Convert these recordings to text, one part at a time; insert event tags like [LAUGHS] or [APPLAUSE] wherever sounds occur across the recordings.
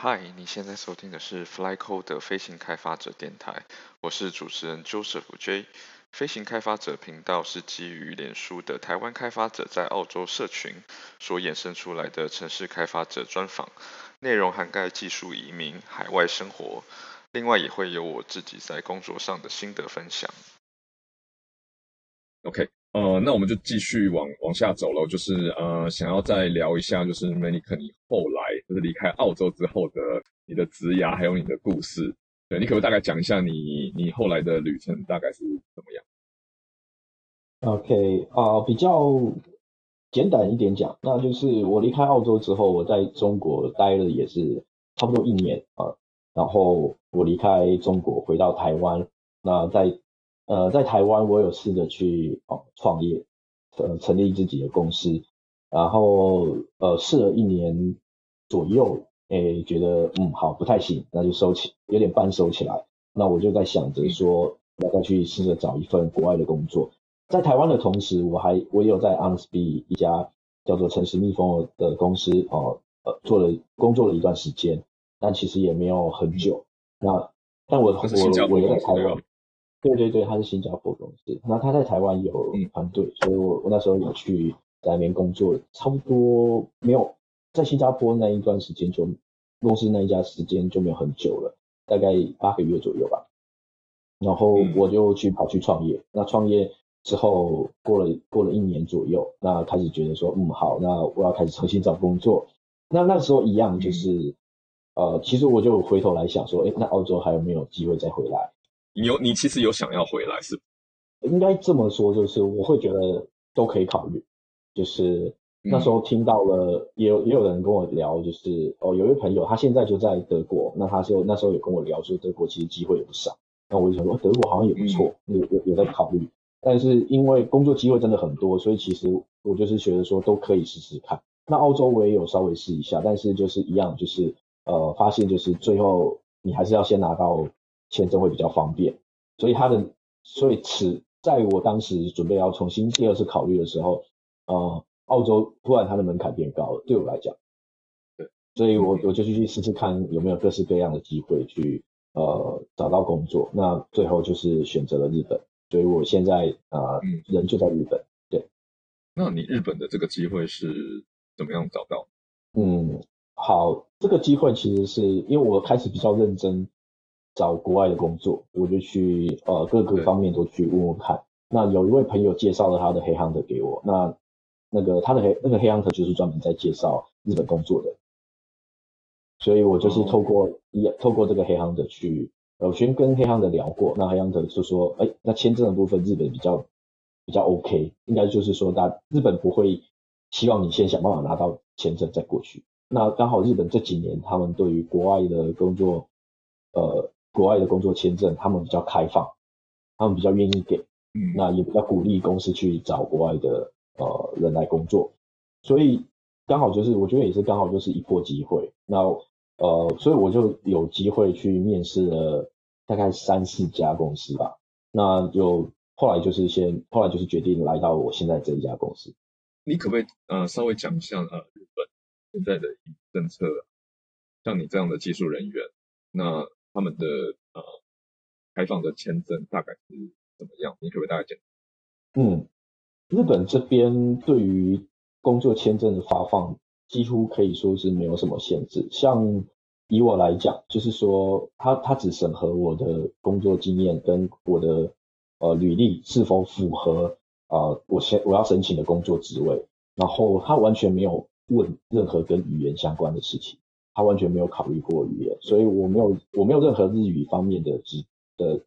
嗨，你现在收听的是 FlyCode 的飞行开发者电台，我是主持人 Joseph J。飞行开发者频道是基于脸书的台湾开发者在澳洲社群所衍生出来的城市开发者专访，内容涵盖技术移民、海外生活，另外也会有我自己在工作上的心得分享。OK。呃，那我们就继续往往下走了，就是呃，想要再聊一下，就是 Manic 你后来就是离开澳洲之后的你的职涯，还有你的故事。对，你可不可以大概讲一下你你后来的旅程大概是怎么样？OK，啊、比较简单一点讲，那就是我离开澳洲之后，我在中国待了也是差不多一年啊、然后我离开中国回到台湾，那在。呃，在台湾，我有试着去哦创业，呃，成立自己的公司，然后呃试了一年左右，诶，觉得嗯好不太行，那就收起，有点半收起来。那我就在想着说，要再去试着找一份国外的工作。在台湾的同时，我还我也有在 Honestbee 一家叫做城市蜜蜂的公司哦，呃做了工作了一段时间，但其实也没有很久。那但我我我也在台湾。对对对，他是新加坡公司，那他在台湾有团队，所以我我那时候有去在那边工作，差不多没有在新加坡那一段时间就公司那一家时间就没有很久了，大概八个月左右吧。然后我就去跑去创业，那创业之后过了过了一年左右，那开始觉得说，嗯好，那我要开始重新找工作。那那时候一样就是，呃，其实我就回头来想说，哎，那澳洲还有没有机会再回来？你有，你其实有想要回来是？应该这么说，就是我会觉得都可以考虑。就是那时候听到了，嗯、也有也有人跟我聊，就是哦，有一位朋友他现在就在德国，那他就那时候有跟我聊说，德国其实机会也不少。那我就想说，德国好像也不错，有有有在考虑。但是因为工作机会真的很多，所以其实我就是觉得说都可以试试看。那澳洲我也有稍微试一下，但是就是一样，就是呃，发现就是最后你还是要先拿到。签证会比较方便，所以他的，所以此在我当时准备要重新第二次考虑的时候，呃，澳洲突然它的门槛变高了，对我来讲，对，所以我我就去试试看有没有各式各样的机会去呃找到工作，那最后就是选择了日本，所以我现在啊、呃、人就在日本，对。那你日本的这个机会是怎么样找到？嗯，好，这个机会其实是因为我开始比较认真。找国外的工作，我就去呃各个方面都去问问看。那有一位朋友介绍了他的 Headhunter 给我，那那个他的黑那个 Headhunter 就是专门在介绍日本工作的，所以我就是透过一、oh. 透过这个 Headhunter 去，呃，我先跟 Headhunter 聊过，那 Headhunter 就说，哎，那签证的部分日本比较比较 OK，应该就是说大日本不会希望你先想办法拿到签证再过去。那刚好日本这几年他们对于国外的工作，呃。国外的工作签证，他们比较开放，他们比较愿意给，嗯，那也比较鼓励公司去找国外的呃人来工作，所以刚好就是我觉得也是刚好就是一波机会，那呃，所以我就有机会去面试了大概三四家公司吧，那就后来就是先后来就是决定来到我现在这一家公司。你可不可以呃稍微讲一下呃日本现在的政策，像你这样的技术人员，那。他们的呃开放的签证大概是怎么样？你可不可以大概讲？嗯，日本这边对于工作签证的发放，几乎可以说是没有什么限制。像以我来讲，就是说他他只审核我的工作经验跟我的呃履历是否符合啊、呃、我先我要申请的工作职位，然后他完全没有问任何跟语言相关的事情。他完全没有考虑过语言，所以我没有我没有任何日语方面的指的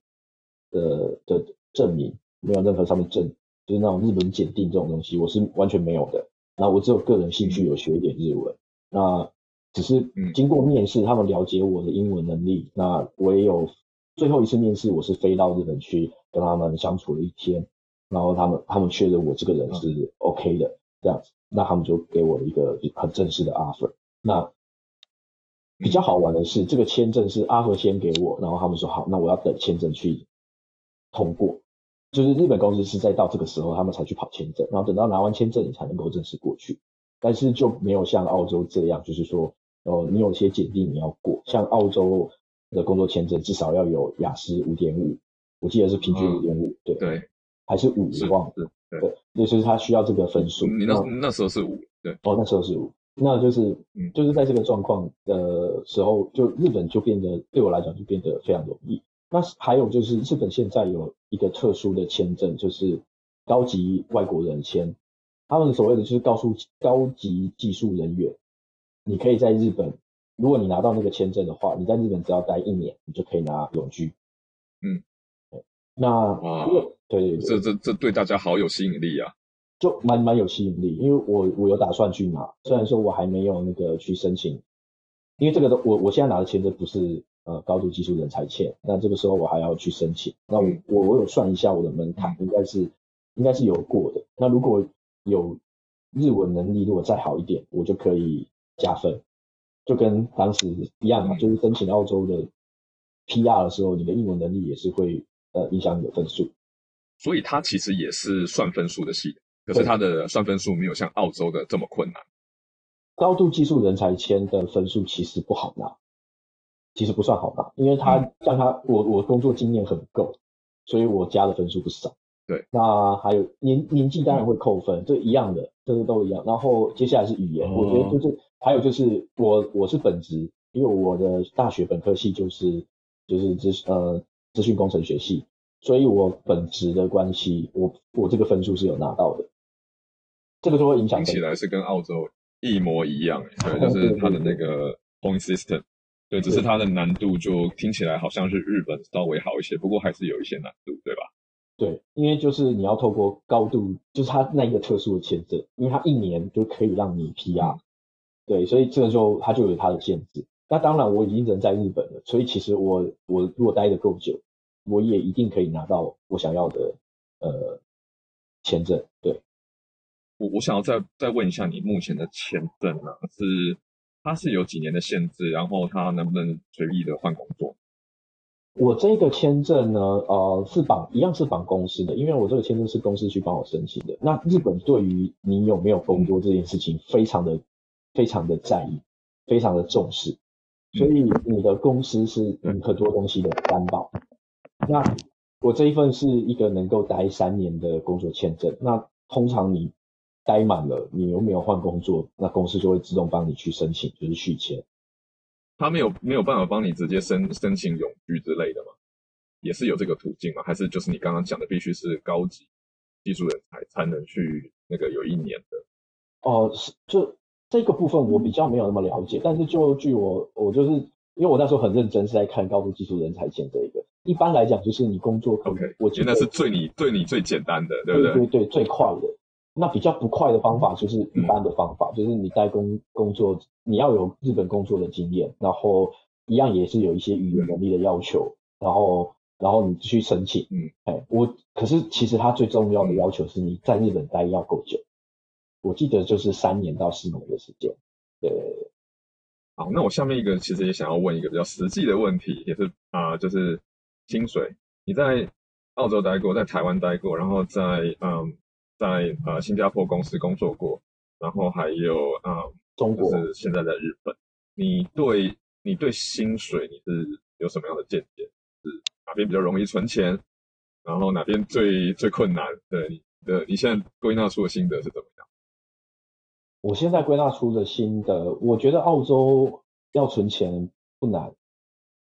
的的，的证明，没有任何上面证，就是那种日本检定这种东西，我是完全没有的。那我只有个人兴趣有学一点日文，那只是经过面试，他们了解我的英文能力，那我也有最后一次面试，我是飞到日本去跟他们相处了一天，然后他们他们确认我这个人是 OK 的这样子，那他们就给我了一个很正式的 offer，那。比较好玩的是，这个签证是 offer 先给我，然后他们说好，那我要等签证去通过。就是日本公司是在到这个时候，他们才去跑签证，然后等到拿完签证，你才能够正式过去。但是就没有像澳洲这样，就是说哦，你有些简历你要过，像澳洲的工作签证至少要有雅思五点五，我记得是平均五点五，对对，还是五，我忘了，对，对，就是他需要这个分数。你那那时候是五，对，哦，那时候是五，那就是，就是在这个状况的时候，就日本就变得对我来讲就变得非常容易。那还有就是日本现在有一个特殊的签证，就是高级外国人签，他们所谓的就是告诉高级技术人员。你可以在日本，如果你拿到那个签证的话，你在日本只要待一年，你就可以拿永居。嗯，那啊，对对对，这这这对大家好有吸引力啊，就蛮蛮有吸引力，因为我我有打算去拿，虽然说我还没有那个去申请，因为这个都我我现在拿的签证不是呃高度技术人才签，那这个时候我还要去申请，那我、嗯、我我有算一下我的门槛，应该是应该是有过的。那如果有日文能力，如果再好一点，我就可以。加分，就跟当时一样嘛，就是申请澳洲的 PR 的时候，你的英文能力也是会呃影响你的分数。所以它其实也是算分数的系统，可是他的算分数没有像澳洲的这么困难。高度技术人才签的分数其实不好拿，其实不算好拿，因为他像他我我工作经验很够，所以我加的分数不少。对，那还有年年纪当然会扣分，这、嗯、一样的，这个都一样。然后接下来是语言，哦、我觉得就是。还有就是我我是本职，因为我的大学本科系就是就是资呃资讯工程学系，所以我本职的关系，我我这个分数是有拿到的，这个就会影响。听起来是跟澳洲一模一样，对，就是它的那个 point system，对，只是它的难度就听起来好像是日本稍微好一些，不过还是有一些难度，对吧？对，因为就是你要透过高度，就是它那一个特殊的签证，因为它一年就可以让你 PR。对，所以这个就它就有它的限制。那当然，我已经人在日本了，所以其实我我如果待得够久，我也一定可以拿到我想要的呃签证。对，我我想要再再问一下，你目前的签证呢，是它是有几年的限制？然后它能不能随意的换工作？我这个签证呢，呃，是绑一样是绑公司的，因为我这个签证是公司去帮我申请的。那日本对于你有没有工作这件事情，非常的。非常的在意，非常的重视，所以你的公司是你很多东西的担保。那我这一份是一个能够待三年的工作签证。那通常你待满了，你又没有换工作，那公司就会自动帮你去申请，就是续签。他没有没有办法帮你直接申申请永居之类的吗？也是有这个途径吗？还是就是你刚刚讲的，必须是高级技术人才才能去那个有一年的？哦、呃，是就。这个部分我比较没有那么了解，但是就据我我就是因为我那时候很认真是在看高度技术人才签这一个，一般来讲就是你工作可以，okay, 我觉得那是最你对你最简单的，对不对？对对对，最快的。那比较不快的方法就是一般的方法，嗯、就是你在工工作你要有日本工作的经验，然后一样也是有一些语言能力的要求，然后然后你去申请，嗯，哎，我可是其实它最重要的要求是你在日本待要够久。我记得就是三年到四年的时间。对，好，那我下面一个其实也想要问一个比较实际的问题，也是啊、呃，就是薪水。你在澳洲待过，在台湾待过，然后在嗯，在呃新加坡公司工作过，然后还有啊，呃、中国就是现在在日本。你对你对薪水你是有什么样的见解？是哪边比较容易存钱？然后哪边最最困难？对你的你现在归纳出的心得是怎么样？我现在归纳出的心得，我觉得澳洲要存钱不难，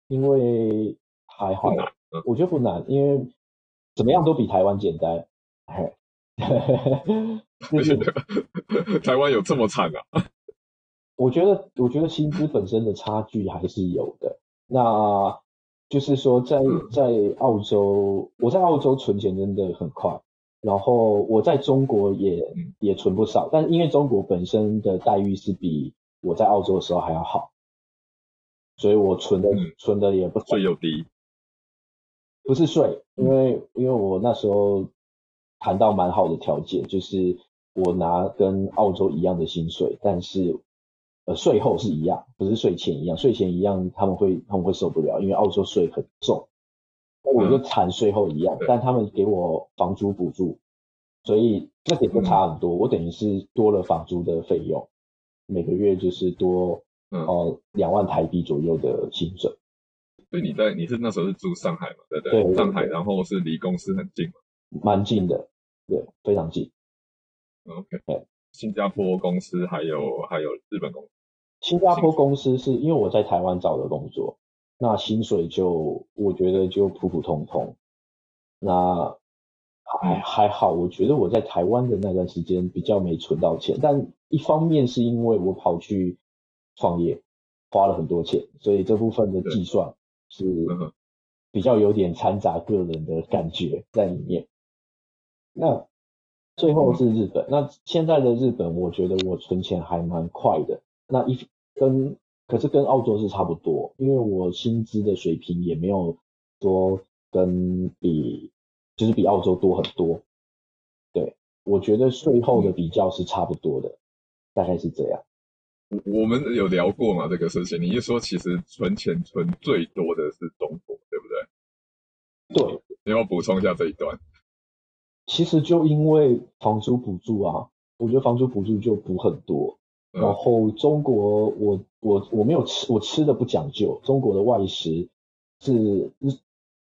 因为还好，我觉得不难，因为怎么样都比台湾简单。[LAUGHS] 就是 [LAUGHS] 台湾有这么惨啊？[LAUGHS] 我觉得，我觉得薪资本身的差距还是有的。那就是说在，在在澳洲，我在澳洲存钱真的很快。然后我在中国也也存不少，但是因为中国本身的待遇是比我在澳洲的时候还要好，所以我存的、嗯、存的也不税又低，不是税，因为因为我那时候谈到蛮好的条件，就是我拿跟澳洲一样的薪水，但是呃税后是一样，不是税前一样，税前一样他们会他们会受不了，因为澳洲税很重。那我就谈税后一样，嗯、但他们给我房租补助，所以那点不差很多。嗯、我等于是多了房租的费用，每个月就是多嗯，哦，两万台币左右的薪水。所以你在你是那时候是住上海嘛？对，对，上海，然后是离公司很近嘛？蛮近的，对，非常近。OK，对，新加坡公司还有还有日本公司。新加坡公司是因为我在台湾找的工作，那薪水就我觉得就普普通通。那还还好，我觉得我在台湾的那段时间比较没存到钱，但一方面是因为我跑去创业，花了很多钱，所以这部分的计算。是比较有点掺杂个人的感觉在里面。那最后是日本，那现在的日本，我觉得我存钱还蛮快的。那一跟可是跟澳洲是差不多，因为我薪资的水平也没有说跟比就是比澳洲多很多。对，我觉得税后的比较是差不多的，大概是这样。我们有聊过嘛，这个事情？你一说，其实存钱存最多的是中国，对不对？对，你要补充一下这一段。其实就因为房租补助啊，我觉得房租补助就补很多。嗯、然后中国我，我我我没有吃，我吃的不讲究。中国的外食是日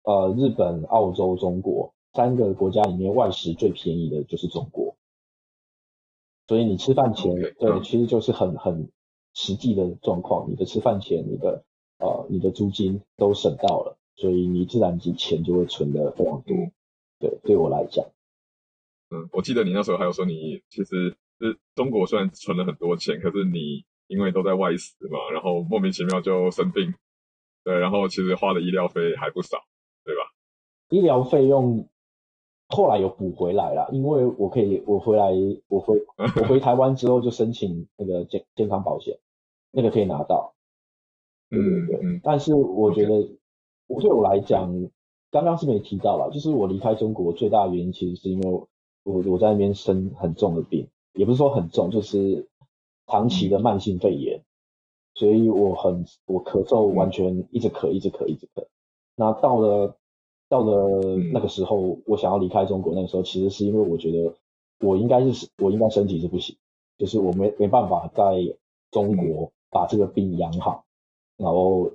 呃日本、澳洲、中国三个国家里面外食最便宜的就是中国，所以你吃饭钱，okay, 对、嗯，其实就是很很。实际的状况，你的吃饭钱、你的呃、你的租金都省到了，所以你自然钱钱就会存的非常多。对，对我来讲，嗯，我记得你那时候还有说，你其实是中国虽然存了很多钱，可是你因为都在外食嘛，然后莫名其妙就生病，对，然后其实花的医疗费还不少，对吧？医疗费用。后来有补回来了，因为我可以，我回来，我回 [LAUGHS] 我回台湾之后就申请那个健健康保险，那个可以拿到。对对对。嗯。但是我觉得，对我来讲，刚刚是没提到了，就是我离开中国最大的原因，其实是因为我我在那边生很重的病，也不是说很重，就是长期的慢性肺炎，所以我很我咳嗽完全一直咳一直咳一直咳。那到了。到了那个时候，我想要离开中国。那个时候，其实是因为我觉得我应该是我应该身体是不行，就是我没没办法在中国把这个病养好，然后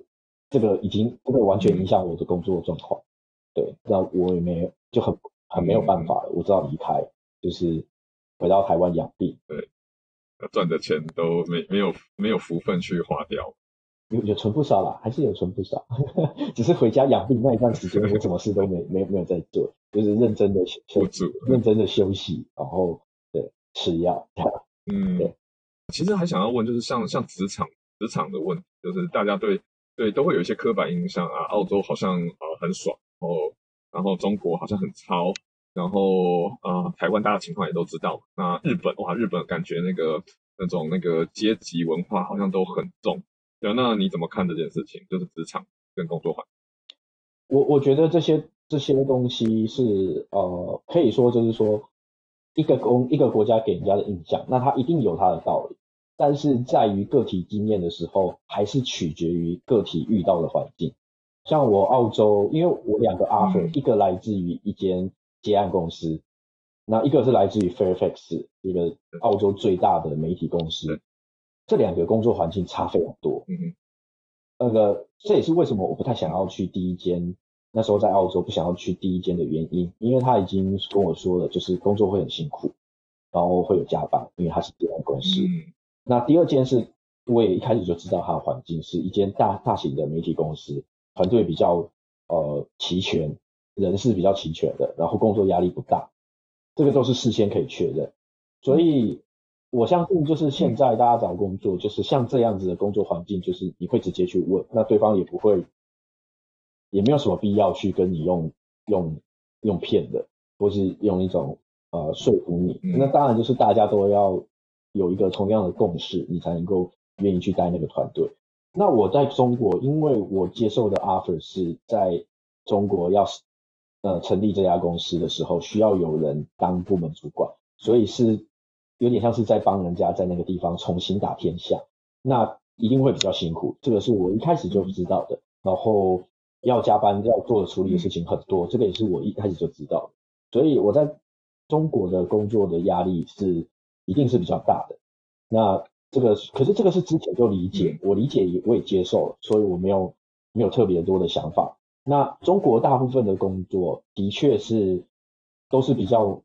这个已经这个完全影响我的工作状况。对，那我也没就很很没有办法了，我知道离开，就是回到台湾养病。对，赚的钱都没没有没有福分去花掉。有有存不少啦，还是有存不少，[LAUGHS] 只是回家养病那一段时间，我什么事都没没没有在做，就是认真的休息，认真的休息，然后对吃药，嗯，对。其实还想要问，就是像像职场职场的问题，就是大家对对都会有一些刻板印象啊，澳洲好像呃很爽，然后然后中国好像很糙，然后、呃、台湾大家情况也都知道，那日本哇日本感觉那个那种那个阶级文化好像都很重。对，那你怎么看这件事情？就是职场跟工作环境。我我觉得这些这些东西是呃，可以说就是说，一个公一个国家给人家的印象，那它一定有它的道理。但是在于个体经验的时候，还是取决于个体遇到的环境。像我澳洲，因为我两个 offer，、嗯、一个来自于一间接案公司，那一个是来自于 Fairfax，一个澳洲最大的媒体公司。这两个工作环境差非常多，嗯，那个这也是为什么我不太想要去第一间，那时候在澳洲不想要去第一间的原因，因为他已经跟我说了，就是工作会很辛苦，然后会有加班，因为他是接案公司。嗯，那第二间是，我也一开始就知道他的环境是一间大大型的媒体公司，团队比较呃齐全，人事比较齐全的，然后工作压力不大，这个都是事先可以确认，所以。我相信，就是现在大家找工作，就是像这样子的工作环境，就是你会直接去问，那对方也不会，也没有什么必要去跟你用用用骗的，或是用一种呃说服你。那当然就是大家都要有一个同样的共识，你才能够愿意去带那个团队。那我在中国，因为我接受的 offer 是在中国要呃成立这家公司的时候，需要有人当部门主管，所以是。有点像是在帮人家在那个地方重新打天下，那一定会比较辛苦，这个是我一开始就知道的。然后要加班要做的处理的事情很多，这个也是我一开始就知道。所以我在中国的工作的压力是一定是比较大的。那这个可是这个是之前就理解，我理解也我也接受了，所以我没有没有特别多的想法。那中国大部分的工作的确是都是比较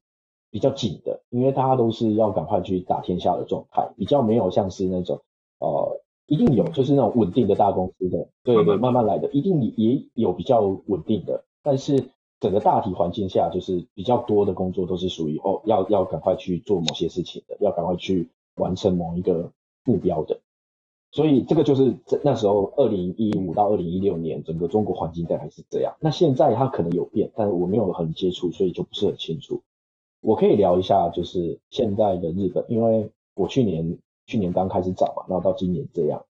比较紧的，因为大家都是要赶快去打天下的状态，比较没有像是那种呃。一定有，就是那种稳定的大公司的，对对，慢慢来的，一定也有比较稳定的，但是整个大体环境下，就是比较多的工作都是属于哦，要要赶快去做某些事情的，要赶快去完成某一个目标的，所以这个就是这那时候二零一五到二零一六年整个中国环境大概是这样。那现在它可能有变，但是我没有很接触，所以就不是很清楚。我可以聊一下，就是现在的日本，因为我去年。去年刚开始找嘛，然后到今年这样，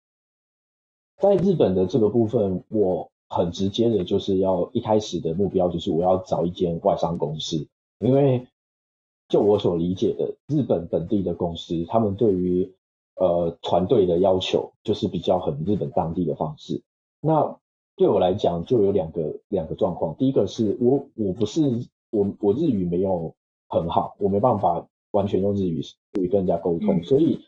在日本的这个部分，我很直接的就是要一开始的目标就是我要找一间外商公司，因为就我所理解的，日本本地的公司，他们对于呃团队的要求就是比较很日本当地的方式。那对我来讲，就有两个两个状况，第一个是我我不是我我日语没有很好，我没办法完全用日语去跟人家沟通，嗯、所以。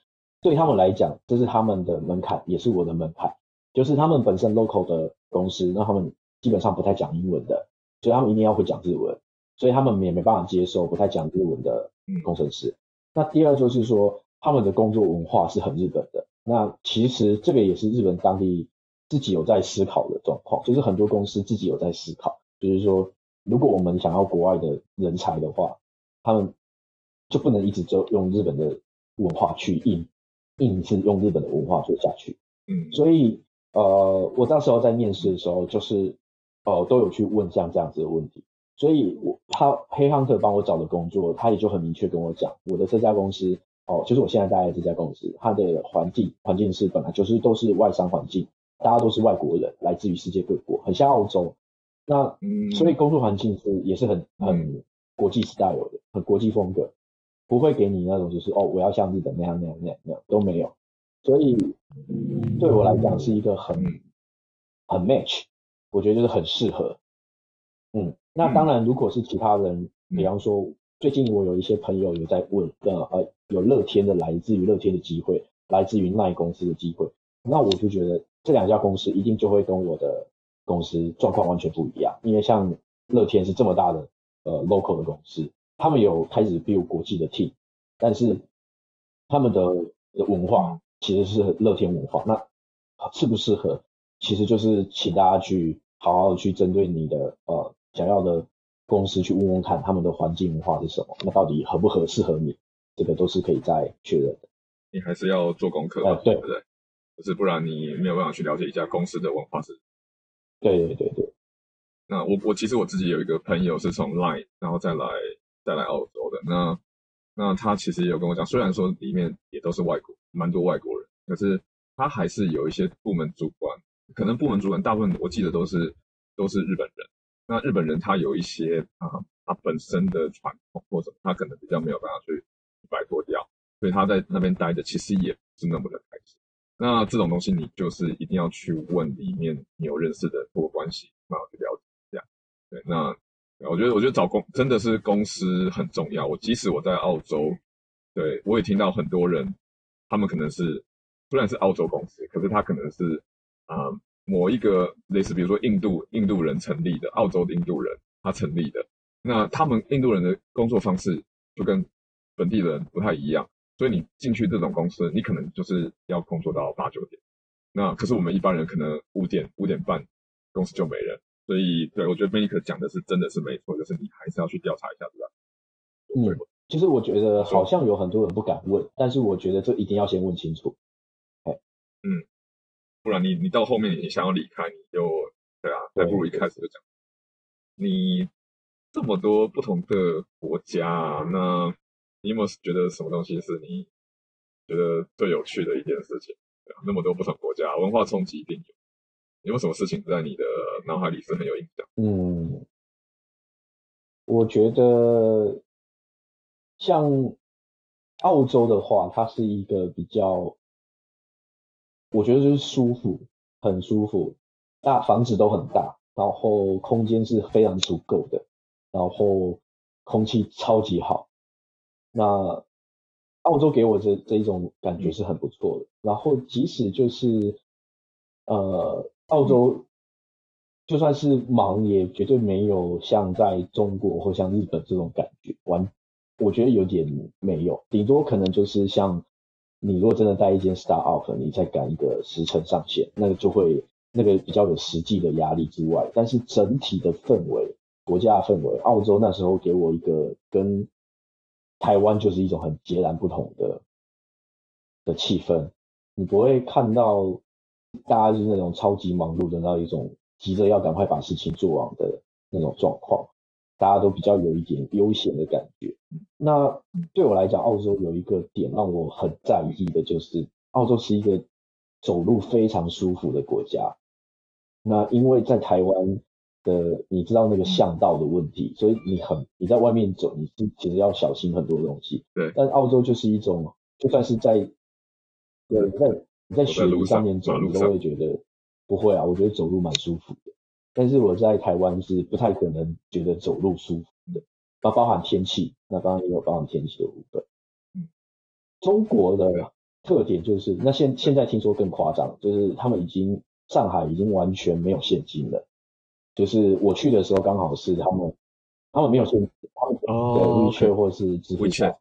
对他们来讲，这是他们的门槛，也是我的门槛。就是他们本身 local 的公司，那他们基本上不太讲英文的，所以他们一定要会讲日文，所以他们也没办法接受不太讲日文的工程师。那第二就是说，他们的工作文化是很日本的。那其实这个也是日本当地自己有在思考的状况，就是很多公司自己有在思考，就是说，如果我们想要国外的人才的话，他们就不能一直就用日本的文化去应。硬是用日本的文化做下去，嗯，所以呃，我到时候在面试的时候，就是呃，都有去问像这样子的问题，所以我他黑汉特帮我找的工作，他也就很明确跟我讲，我的这家公司哦，就是我现在待的这家公司，它的环境环境是本来就是都是外商环境，大家都是外国人，来自于世界各国，很像澳洲，那所以工作环境是也是很很国际 style 的，很国际风格。不会给你那种就是哦，我要像日本那样那样那样那样都没有，所以对我来讲是一个很很 match，我觉得就是很适合。嗯，那当然如果是其他人，比方说最近我有一些朋友有在问，呃呃，有乐天的来自于乐天的机会，来自于奈公司的机会，那我就觉得这两家公司一定就会跟我的公司状况完全不一样，因为像乐天是这么大的呃 local 的公司。他们有开始 build 国际的 team，但是他们的文化其实是乐天文化，那适不适合，其实就是请大家去好好去针对你的呃想要的公司去问问看他们的环境文化是什么，那到底合不合适合你，这个都是可以再确认的。你还是要做功课，呃、对不对？就是不然你没有办法去了解一家公司的文化是。对对对对。那我我其实我自己有一个朋友是从 Line 然后再来。再来澳洲的那，那他其实也有跟我讲，虽然说里面也都是外国，蛮多外国人，可是他还是有一些部门主管，可能部门主管大部分我记得都是都是日本人。那日本人他有一些啊，他本身的传统或者他可能比较没有办法去摆脱掉，所以他在那边待着其实也不是那么的开心。那这种东西你就是一定要去问里面你有认识的托关系，然后去了解一下。对，那。我觉得，我觉得找公真的是公司很重要。我即使我在澳洲，对，我也听到很多人，他们可能是虽然是澳洲公司，可是他可能是啊、某一个类似，比如说印度印度人成立的，澳洲的印度人他成立的，那他们印度人的工作方式就跟本地人不太一样，所以你进去这种公司，你可能就是要工作到八九点。那可是我们一般人可能五点五点半公司就没人。所以，对，我觉得 Manic 讲的是真的是没错，就是你还是要去调查一下，对吧？嗯，其实我觉得好像有很多人不敢问，但是我觉得这一定要先问清楚。嗯，不然你你到后面你想要离开，你就对啊，还不如一开始就讲。你这么多不同的国家，那你有没有觉得什么东西是你觉得最有趣的一件事情？对啊，那么多不同国家，文化冲击一定有。有没有什么事情在你的脑海里是很有印象？嗯，我觉得像澳洲的话，它是一个比较，我觉得就是舒服，很舒服，大房子都很大，然后空间是非常足够的，然后空气超级好。那澳洲给我这这一种感觉是很不错的。然后即使就是呃，澳洲就算是忙，也绝对没有像在中国或像日本这种感觉。完，我觉得有点没有，顶多可能就是像你如果真的带一间 startup，你再赶一个时程上线，那个就会那个比较有实际的压力之外，但是整体的氛围，国家的氛围，澳洲那时候给我一个跟台湾就是一种很截然不同的的气氛，你不会看到大家就是那种超级忙碌的那一种急着要赶快把事情做完的那种状况，大家都比较有一点悠闲的感觉。那对我来讲，澳洲有一个点让我很在意的就是，澳洲是一个走路非常舒服的国家。那因为在台湾。的，你知道那个巷道的问题，所以你很你在外面走，你是其实要小心很多东西。对。但澳洲就是一种，就算是在，对，在你在雪地上面走，你都会觉得不会啊。我觉得走路蛮舒服的。但是我在台湾是不太可能觉得走路舒服的。那包含天气，那当然也有包含天气的部分。嗯。中国的特点就是，那现现在听说更夸张，就是他们已经上海已经完全没有现金了。就是我去的时候，刚好是他们，他们没有现金，他们的 WeChat 或是支付宝。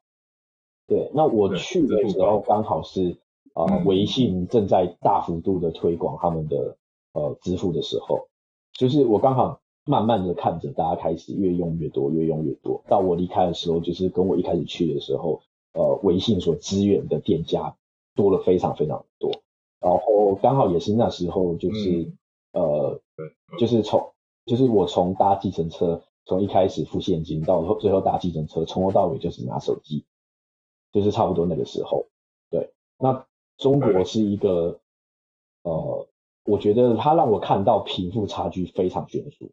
对，那我去的时候刚好是啊、呃，微信正在大幅度的推广他们的呃支付的时候，就是我刚好慢慢的看着大家开始越用越多，越用越多。到我离开的时候，就是跟我一开始去的时候，呃，微信所支援的店家多了非常非常多。然后刚好也是那时候，就是、嗯、呃，就是从。就是我从搭计程车，从一开始付现金到最后搭计程车，从头到尾就是拿手机，就是差不多那个时候。对，那中国是一个，呃，我觉得它让我看到贫富差距非常悬殊，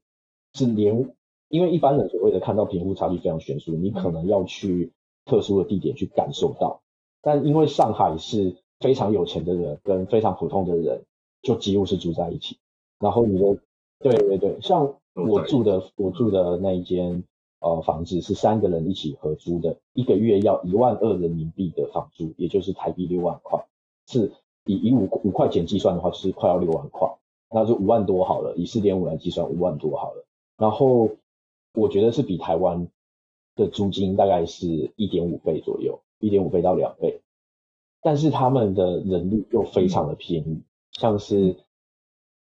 是连因为一般人所谓的看到贫富差距非常悬殊，你可能要去特殊的地点去感受到，但因为上海是非常有钱的人跟非常普通的人就几乎是住在一起，然后你的。对对对，像我住的我住的那一间呃房子是三个人一起合租的，一个月要一万二人民币的房租，也就是台币六万块，是以以五五块钱计算的话，就是快要六万块，那就五万多好了，以四点五来计算五万多好了。然后我觉得是比台湾的租金大概是一点五倍左右，一点五倍到两倍，但是他们的人力又非常的便宜，像是。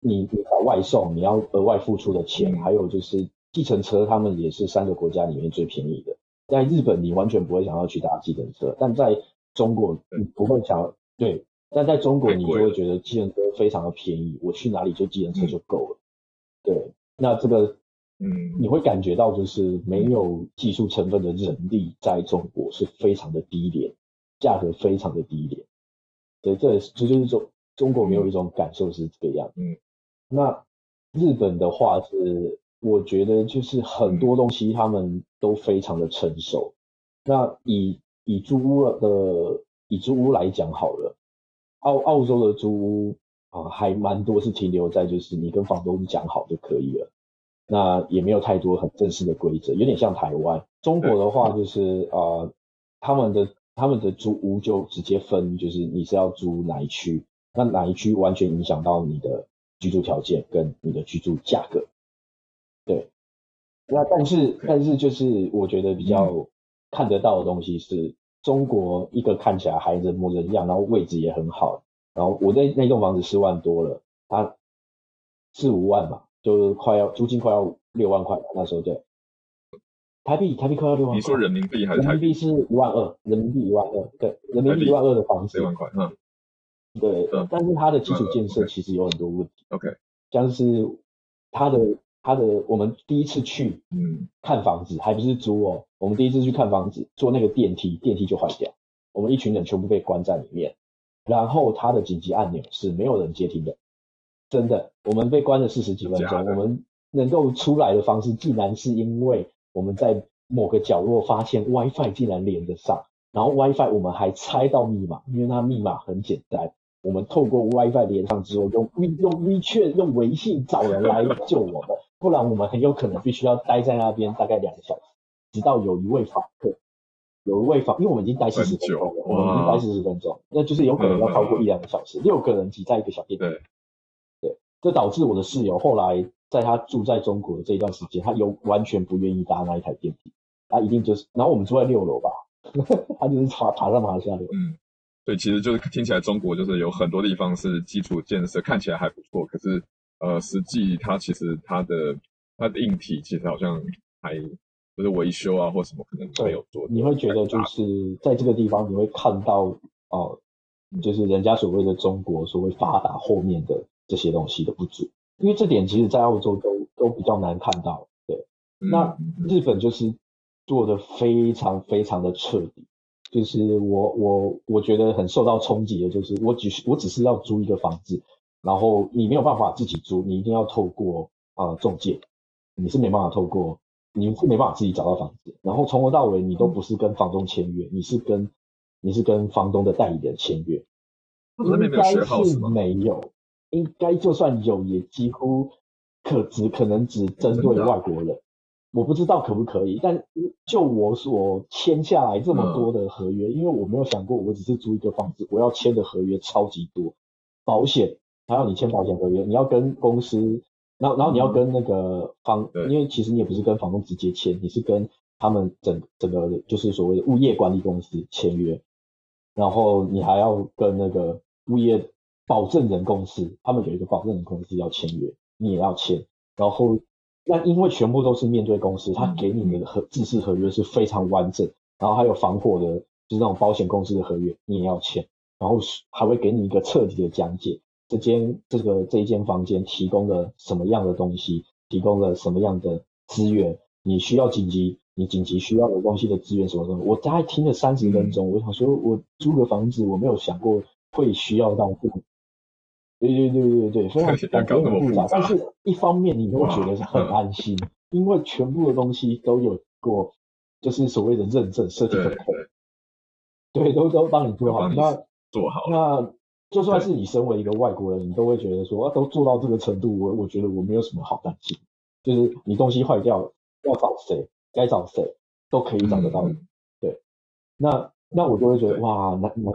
你你找外送，你要额外付出的钱，还有就是计程车，他们也是三个国家里面最便宜的。在日本，你完全不会想要去搭计程车，但在中国，你不会想要对，但在中国，你就会觉得计程车非常的便宜，我去哪里坐计程车就够了。对，那这个，嗯，你会感觉到就是没有技术成分的人力在中国是非常的低廉，价格非常的低廉。对，这这就是中中国没有一种感受是这个样，嗯。那日本的话是，我觉得就是很多东西他们都非常的成熟。那以以租屋的以租屋来讲好了，澳澳洲的租屋啊还蛮多是停留在就是你跟房东讲好就可以了，那也没有太多很正式的规则，有点像台湾。中国的话就是啊，他们的他们的租屋就直接分，就是你是要租哪一区，那哪一区完全影响到你的。居住条件跟你的居住价格，对，那但是但是就是我觉得比较看得到的东西是中国一个看起来还人模人样，然后位置也很好，然后我那那栋房子四万多了，它四五万嘛，就是快要租金快要六万块那时候对，台币台币快要六万块，你说人民币还是台币？人民币是一万二，人民币一万二，对，人民币一万二的房子，六万块，嗯。对，嗯、但是它的基础建设其实有很多问题。OK，像是它的它的，我们第一次去嗯。看房子，还不是租哦，我们第一次去看房子，坐那个电梯，电梯就坏掉，我们一群人全部被关在里面，然后他的紧急按钮是没有人接听的，真的，我们被关了四十几分钟，我们能够出来的方式，竟然是因为我们在某个角落发现 WiFi 竟然连得上，然后 WiFi 我们还猜到密码，因为它密码很简单。我们透过 WiFi 连上之后，用 We 用 WeChat 用微信找人来救我们，不然我们很有可能必须要待在那边大概两个小时，直到有一位访客有一位访，因为我们已经待四十分钟了，我们已经待四十分钟，那就是有可能要超过一两个小时，六个人挤在一个小电梯。对，对，这导致我的室友后来在他住在中国的这一段时间，他有完全不愿意搭那一台电梯，他一定就是，然后我们住在六楼吧，[LAUGHS] 他就是爬爬上爬下的。嗯，对，其实就是听起来中国就是有很多地方是基础建设看起来还不错，可是呃，实际它其实它的它的硬体其实好像还。就是维修啊，或什么可能没有做。你会觉得就是在这个地方，你会看到哦、呃，就是人家所谓的中国所谓发达后面的这些东西的不足，因为这点其实在澳洲都都比较难看到。对，那日本就是做的非常非常的彻底，就是我我我觉得很受到冲击的，就是我只是我只是要租一个房子，然后你没有办法自己租，你一定要透过啊、呃、仲介，你是没办法透过。你是没办法自己找到房子，然后从头到尾你都不是跟房东签约，你是跟你是跟房东的代理人签约。应该是没有，应该就算有，也几乎可只可能只针对外国人。我不知道可不可以，但就我所签下来这么多的合约，因为我没有想过我只是租一个房子，我要签的合约超级多，保险还要你签保险合约，你要跟公司。然后，然后你要跟那个房，嗯、因为其实你也不是跟房东直接签，你是跟他们整整个就是所谓的物业管理公司签约，然后你还要跟那个物业保证人公司，他们有一个保证人公司要签约，你也要签。然后，那因为全部都是面对公司，他给你的合制式合约是非常完整，然后还有防火的，就是那种保险公司的合约，你也要签，然后还会给你一个彻底的讲解。这间这个这一间房间提供了什么样的东西？提供了什么样的资源？你需要紧急，你紧急需要的东西的资源什么什么？我大概听了三十分钟，我想说，我租个房子，我没有想过会需要到这么，[LAUGHS] 对对对对对，非常感觉很复杂。但是一方面你会觉得是很安心，因为全部的东西都有过，就是所谓的认证设计的口，对，都都帮你做好，那做好那。就算是你身为一个外国人，你都会觉得说，啊，都做到这个程度，我我觉得我没有什么好担心。就是你东西坏掉了要找谁，该找谁都可以找得到。嗯、对，那那我就会觉得哇，那那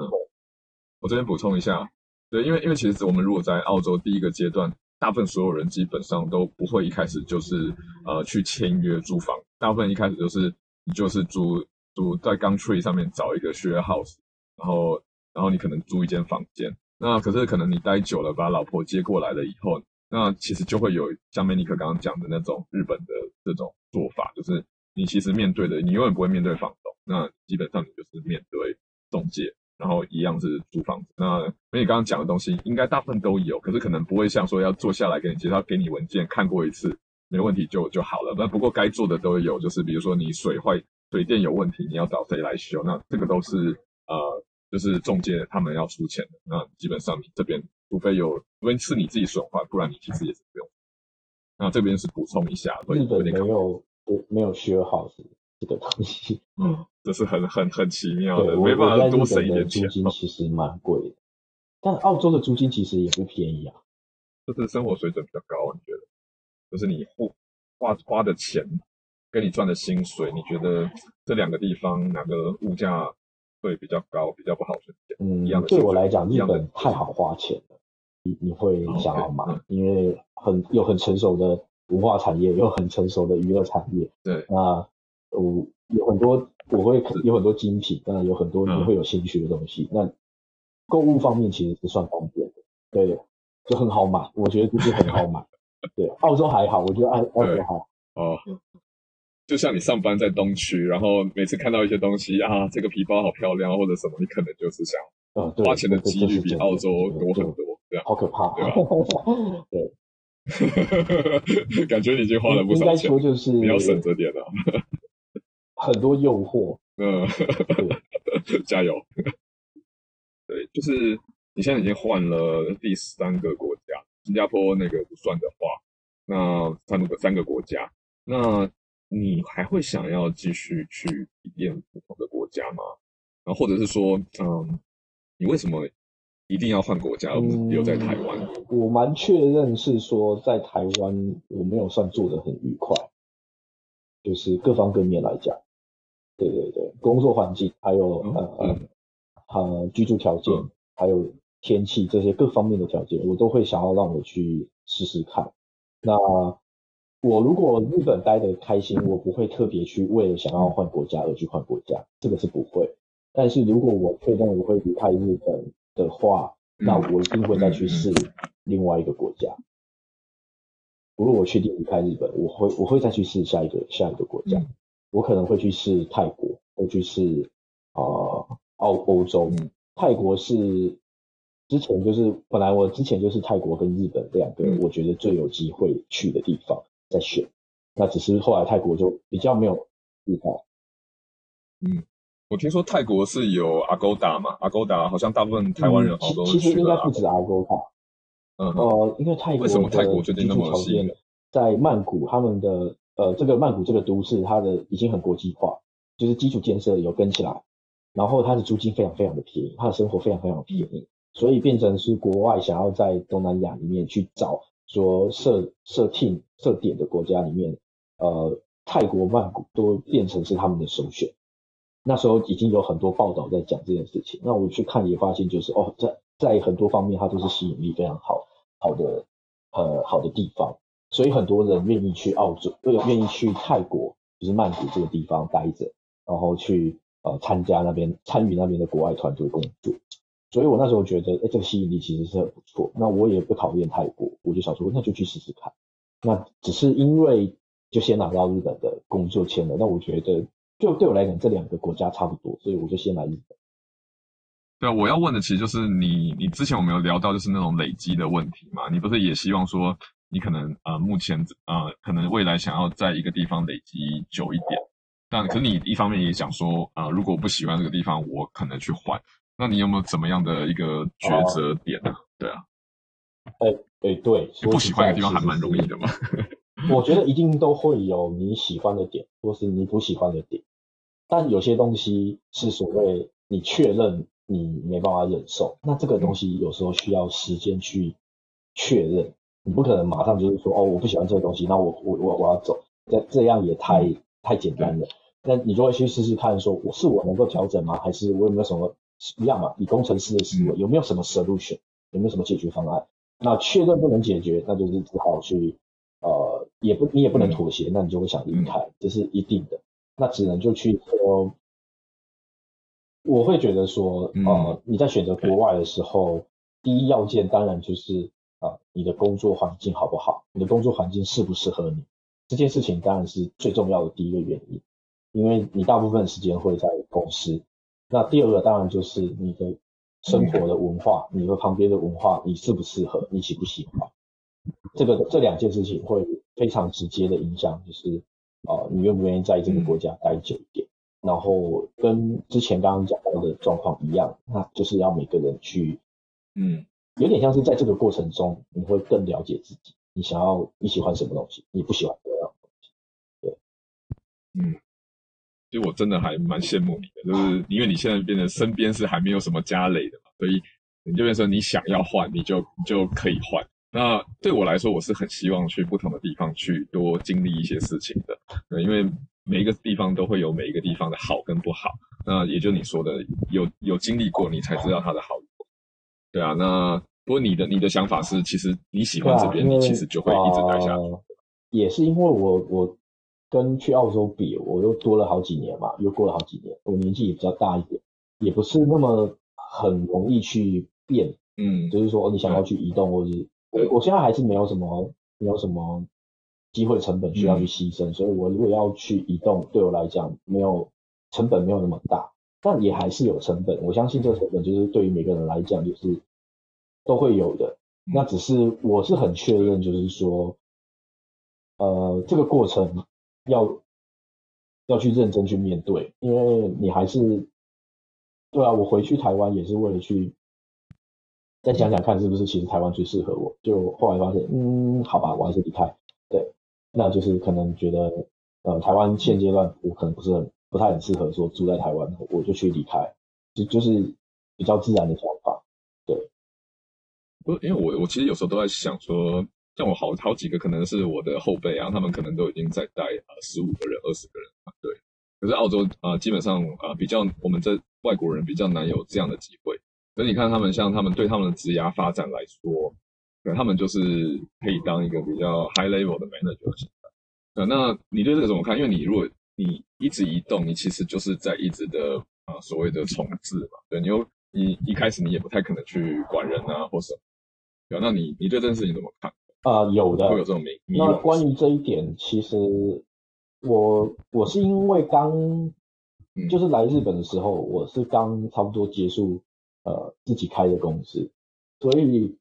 我这边补充一下，对，因为因为其实我们如果在澳洲第一个阶段，大部分所有人基本上都不会一开始就是呃去签约租房，大部分一开始就是你就是租租在 Gumtree 上面找一个 share house，然后然后你可能租一间房间。那可是可能你待久了，把老婆接过来了以后，那其实就会有像梅尼克刚刚讲的那种日本的这种做法，就是你其实面对的，你永远不会面对房东，那基本上你就是面对中介，然后一样是租房子。那梅尼刚刚讲的东西，应该大部分都有，可是可能不会像说要坐下来给你介绍，给你文件看过一次没问题就就好了。那不过该做的都有，就是比如说你水坏、水电有问题，你要找谁来修？那这个都是呃。就是中介他们要出钱的，那基本上你这边除非有，除非是你自己损坏，不然你其实也是不用。那这边是补充一下，日本没有没有 share house 这个东西，嗯，这是很很很奇妙的，没办法多省一点钱。租金其实蛮贵的，但澳洲的租金其实也不便宜啊。就是生活水准比较高，你觉得？就是你付花花的钱跟你赚的薪水，你觉得这两个地方哪个物价？会比较高，比较不好存钱。嗯，一样的对我来讲，日本太好花钱了，你你会想要买因为很有很成熟的文化产业，有很成熟的娱乐产业。对，那我有很多我会有很多精品，当然有很多你会有兴趣的东西。嗯、那购物方面其实是算方便的，对，就很好买，我觉得就是很好买。[LAUGHS] 对，澳洲还好，我觉得澳澳洲好。哦。就像你上班在东区，然后每次看到一些东西啊，这个皮包好漂亮，或者什么，你可能就是想，花钱的几率比澳洲多很多，这样好可怕，对吧？对，[LAUGHS] 感觉你已经花了不少钱，应该说就是你要省着点了，[LAUGHS] 很多诱惑，嗯，[LAUGHS] 加油，对，就是你现在已经换了第三个国家，新加坡那个不算的话，那三个三个国家，那。你还会想要继续去体验不同的国家吗？然后或者是说，嗯，你为什么一定要换国家而不是留在台湾？嗯，我蛮确认是说，在台湾我没有算做的很愉快，就是各方各面来讲，对对对，工作环境还有、嗯、呃、嗯、呃居住条件、嗯，还有天气这些各方面的条件，我都会想要让我去试试看。那我如果日本待得开心，我不会特别去为了想要换国家而去换国家，这个是不会。但是如果我确定我会离开日本的话，那我一定会再去试另外一个国家。如果我确定离开日本，我会我会再去试下一个下一个国家。我可能会去试泰国，会去试啊、呃、澳欧洲。泰国是之前就是本来我之前就是泰国跟日本两个我觉得最有机会去的地方在选，那只是后来泰国就比较没有地方。嗯，我听说泰国是有 Agoda 嘛，Agoda 好像大部分台湾人好多、嗯、其实应该不止 Agoda。嗯呃，因为泰国的居住条件在曼谷，他们的呃这个曼谷这个都市，它的已经很国际化，就是基础建设有跟起来，然后它的租金非常非常的便宜，它的生活非常非常便宜，所以变成是国外想要在东南亚里面去找说设设 team 设点的国家里面，呃，泰国曼谷都变成是他们的首选。那时候已经有很多报道在讲这件事情，那我去看也发现就是哦在。在很多方面，它都是吸引力非常好好的呃好的地方，所以很多人愿意去澳洲，愿意去泰国，就是曼谷这个地方待着，然后去呃参加那边参与那边的国外团队工作。所以我那时候觉得，哎，这个吸引力其实是很不错。那我也不讨厌泰国，我就想说，那就去试试看。那只是因为就先拿到日本的工作签了，那我觉得就对我来讲，这两个国家差不多，所以我就先来日本。对啊，我要问的其实就是你，你之前有没有聊到就是那种累积的问题嘛？你不是也希望说你可能呃目前呃可能未来想要在一个地方累积久一点，但可是你一方面也想说呃如果我不喜欢这个地方，我可能去换。那你有没有怎么样的一个抉择点呢？啊？对啊，哎哎对，不喜欢的地方还蛮容易的嘛。[LAUGHS] 我觉得一定都会有你喜欢的点，或是你不喜欢的点，但有些东西是所谓你确认。你没办法忍受，那这个东西有时候需要时间去确认，你不可能马上就是说哦，我不喜欢这个东西，那我我我我要走，这这样也太太简单了。那你就会去试试看，说我是我能够调整吗？还是我有没有什么一样嘛？以工程师的思维，有没有什么 solution？有没有什么解决方案？那确认不能解决，那就是只好去呃，也不你也不能妥协，那你就会想离开，这是一定的。那只能就去说。我会觉得说，呃，你在选择国外的时候，第一要件当然就是啊、呃，你的工作环境好不好？你的工作环境适不适合你？这件事情当然是最重要的第一个原因，因为你大部分时间会在公司。那第二个当然就是你的生活的文化，你和旁边的文化，你适不适合？你喜不喜欢？这个这两件事情会非常直接的影响，就是啊、呃，你愿不愿意在这个国家待久一点。然后跟之前刚刚讲到的状况一样，那就是要每个人去，嗯，有点像是在这个过程中，你会更了解自己，你想要你喜欢什么东西，你不喜欢什么样的东西，对，嗯，其实我真的还蛮羡慕你的，就是因为你现在变得身边是还没有什么家累的嘛，所以你就变成你想要换，你就你就可以换。那对我来说，我是很希望去不同的地方去多经历一些事情的，对，因为。每一个地方都会有每一个地方的好跟不好，那也就你说的，有有经历过，你才知道它的好。对啊，那不过你的你的想法是，其实你喜欢这边，你其实就会一直待下去。呃，也是因为我我跟去澳洲比，我又多了好几年嘛，又过了好几年，我年纪也比较大一点，也不是那么很容易去变。嗯，就是说你想要去移动，或者是我我现在还是没有什么没有什么。机会成本需要去牺牲，嗯，所以我如果要去移动，对我来讲没有成本没有那么大，但也还是有成本。我相信这个成本就是对于每个人来讲就是都会有的。那只是我是很确认，就是说，呃，这个过程要要去认真去面对，因为你还是对啊，我回去台湾也是为了去再想想看是不是其实台湾最适合我。就后来发现，嗯，好吧，我还是离开。对。那就是可能觉得，呃，台湾现阶段我可能不是很不太很适合说住在台湾，我就去离开，就就是比较自然的想法。对，不，因为我我其实有时候都在想说，像我好好几个可能是我的后辈啊，他们可能都已经在带呃十五个人、二十个人团队，可是澳洲啊、呃，基本上啊、呃，比较我们这外国人比较难有这样的机会。所以你看他们，像他们对他们的职涯发展来说，对，他们就是可以当一个比较 high level 的 manager 型的。呃，那你对这个怎么看？因为你如果你一直移动，你其实就是在一直的啊、呃、所谓的重置嘛。对，你又你一开始你也不太可能去管人啊或什么。对，那你你对这件事情怎么看？啊、呃，有的，会有这种迷迷。那关于这一点，其实我我是因为刚、嗯、就是来日本的时候，我是刚差不多结束呃自己开的公司，所以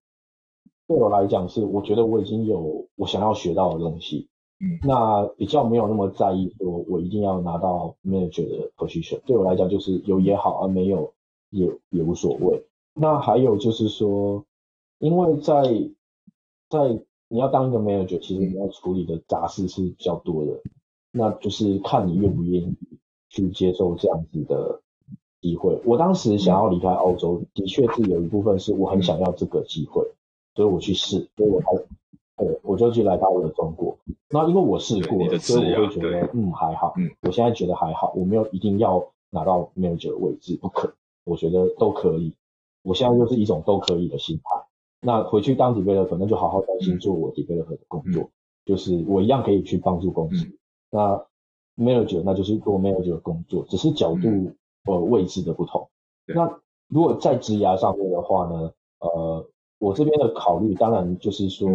对我来讲是我觉得我已经有我想要学到的东西，嗯，那比较没有那么在意说我一定要拿到 manager 的 position，对我来讲就是有也好，而没有也也无所谓。那还有就是说，因为在在你要当一个 manager，其实你要处理的杂事是比较多的，那就是看你愿不愿意去接受这样子的机会。我当时想要离开澳洲，的确是有一部分是我很想要这个机会，所以我去试，所以我才，对，我就去来到了中国。那因为我试过了，所以我会觉得，嗯，还好。嗯，我现在觉得还好，我没有一定要拿到 manager 的位置，不可，我觉得都可以。我现在就是一种都可以的心态。那回去当 developer，那就好好专心做我 developer 的工作，嗯、就是我一样可以去帮助公司。嗯、那 manager 那就是做 manager 的工作，只是角度、嗯、呃位置的不同。那如果在职涯上面的话呢，呃，我这边的考虑当然就是说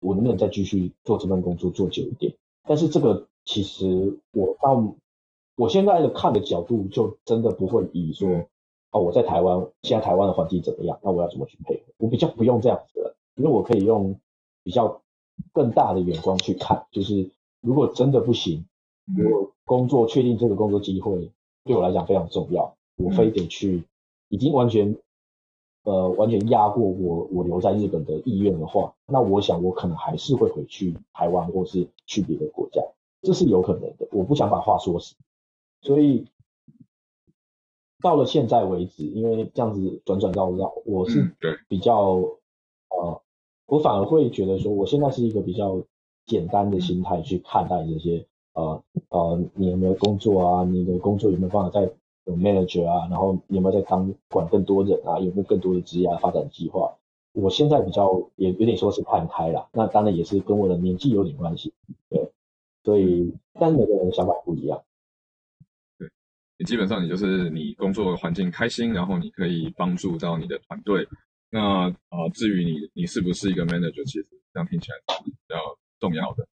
我能不能再继续做这份工作做久一点。但是这个其实我到我现在的看的角度就真的不会以说。哦，我在台湾，现在台湾的环境怎么样？那我要怎么去配合？我比较不用这样子了，因为我可以用比较更大的眼光去看，就是如果真的不行，如果工作确定这个工作机会对我来讲非常重要，我非得去，已经完全呃完全压过我我留在日本的意愿的话，那我想我可能还是会回去台湾或是去别的国家，这是有可能的。我不想把话说死，所以。到了现在为止，因为这样子转转绕绕，我是比较、嗯、呃，我反而会觉得说，我现在是一个比较简单的心态去看待这些呃呃，你有没有工作啊？你的工作有没有办法在有 manager 啊？然后你有没有在当管更多人啊？有没有更多的职业发展计划？我现在比较也有点说是看开了，那当然也是跟我的年纪有点关系，对，所以但每个人的想法不一样。你基本上你就是你工作环境开心，然后你可以帮助到你的团队。那啊、呃，至于你你是不是一个 manager，其实这样听起来是比较重要的。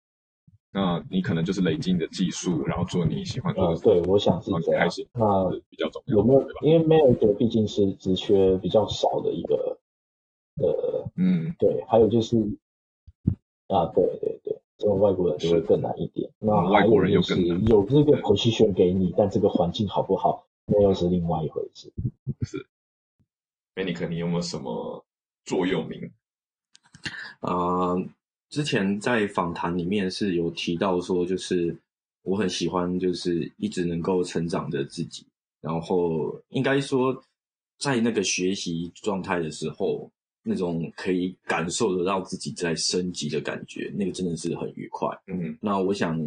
那你可能就是累积你的技术，然后做你喜欢做的事。呃、对，我想是这样。开心那比较重要。有没有？因为 manager 毕竟是职缺比较少的一个，呃，嗯，对。还有就是啊，对对对。这种外国人就会更难一点。那外国人有更难，有这个 position 给你，但这个环境好不好，那又是另外一回事。是。Manic，你有没有什么座右铭？啊、呃，之前在访谈里面是有提到说，就是我很喜欢，就是一直能够成长的自己。然后应该说，在那个学习状态的时候。那种可以感受得到自己在升级的感觉，那个真的是很愉快。嗯，那我想，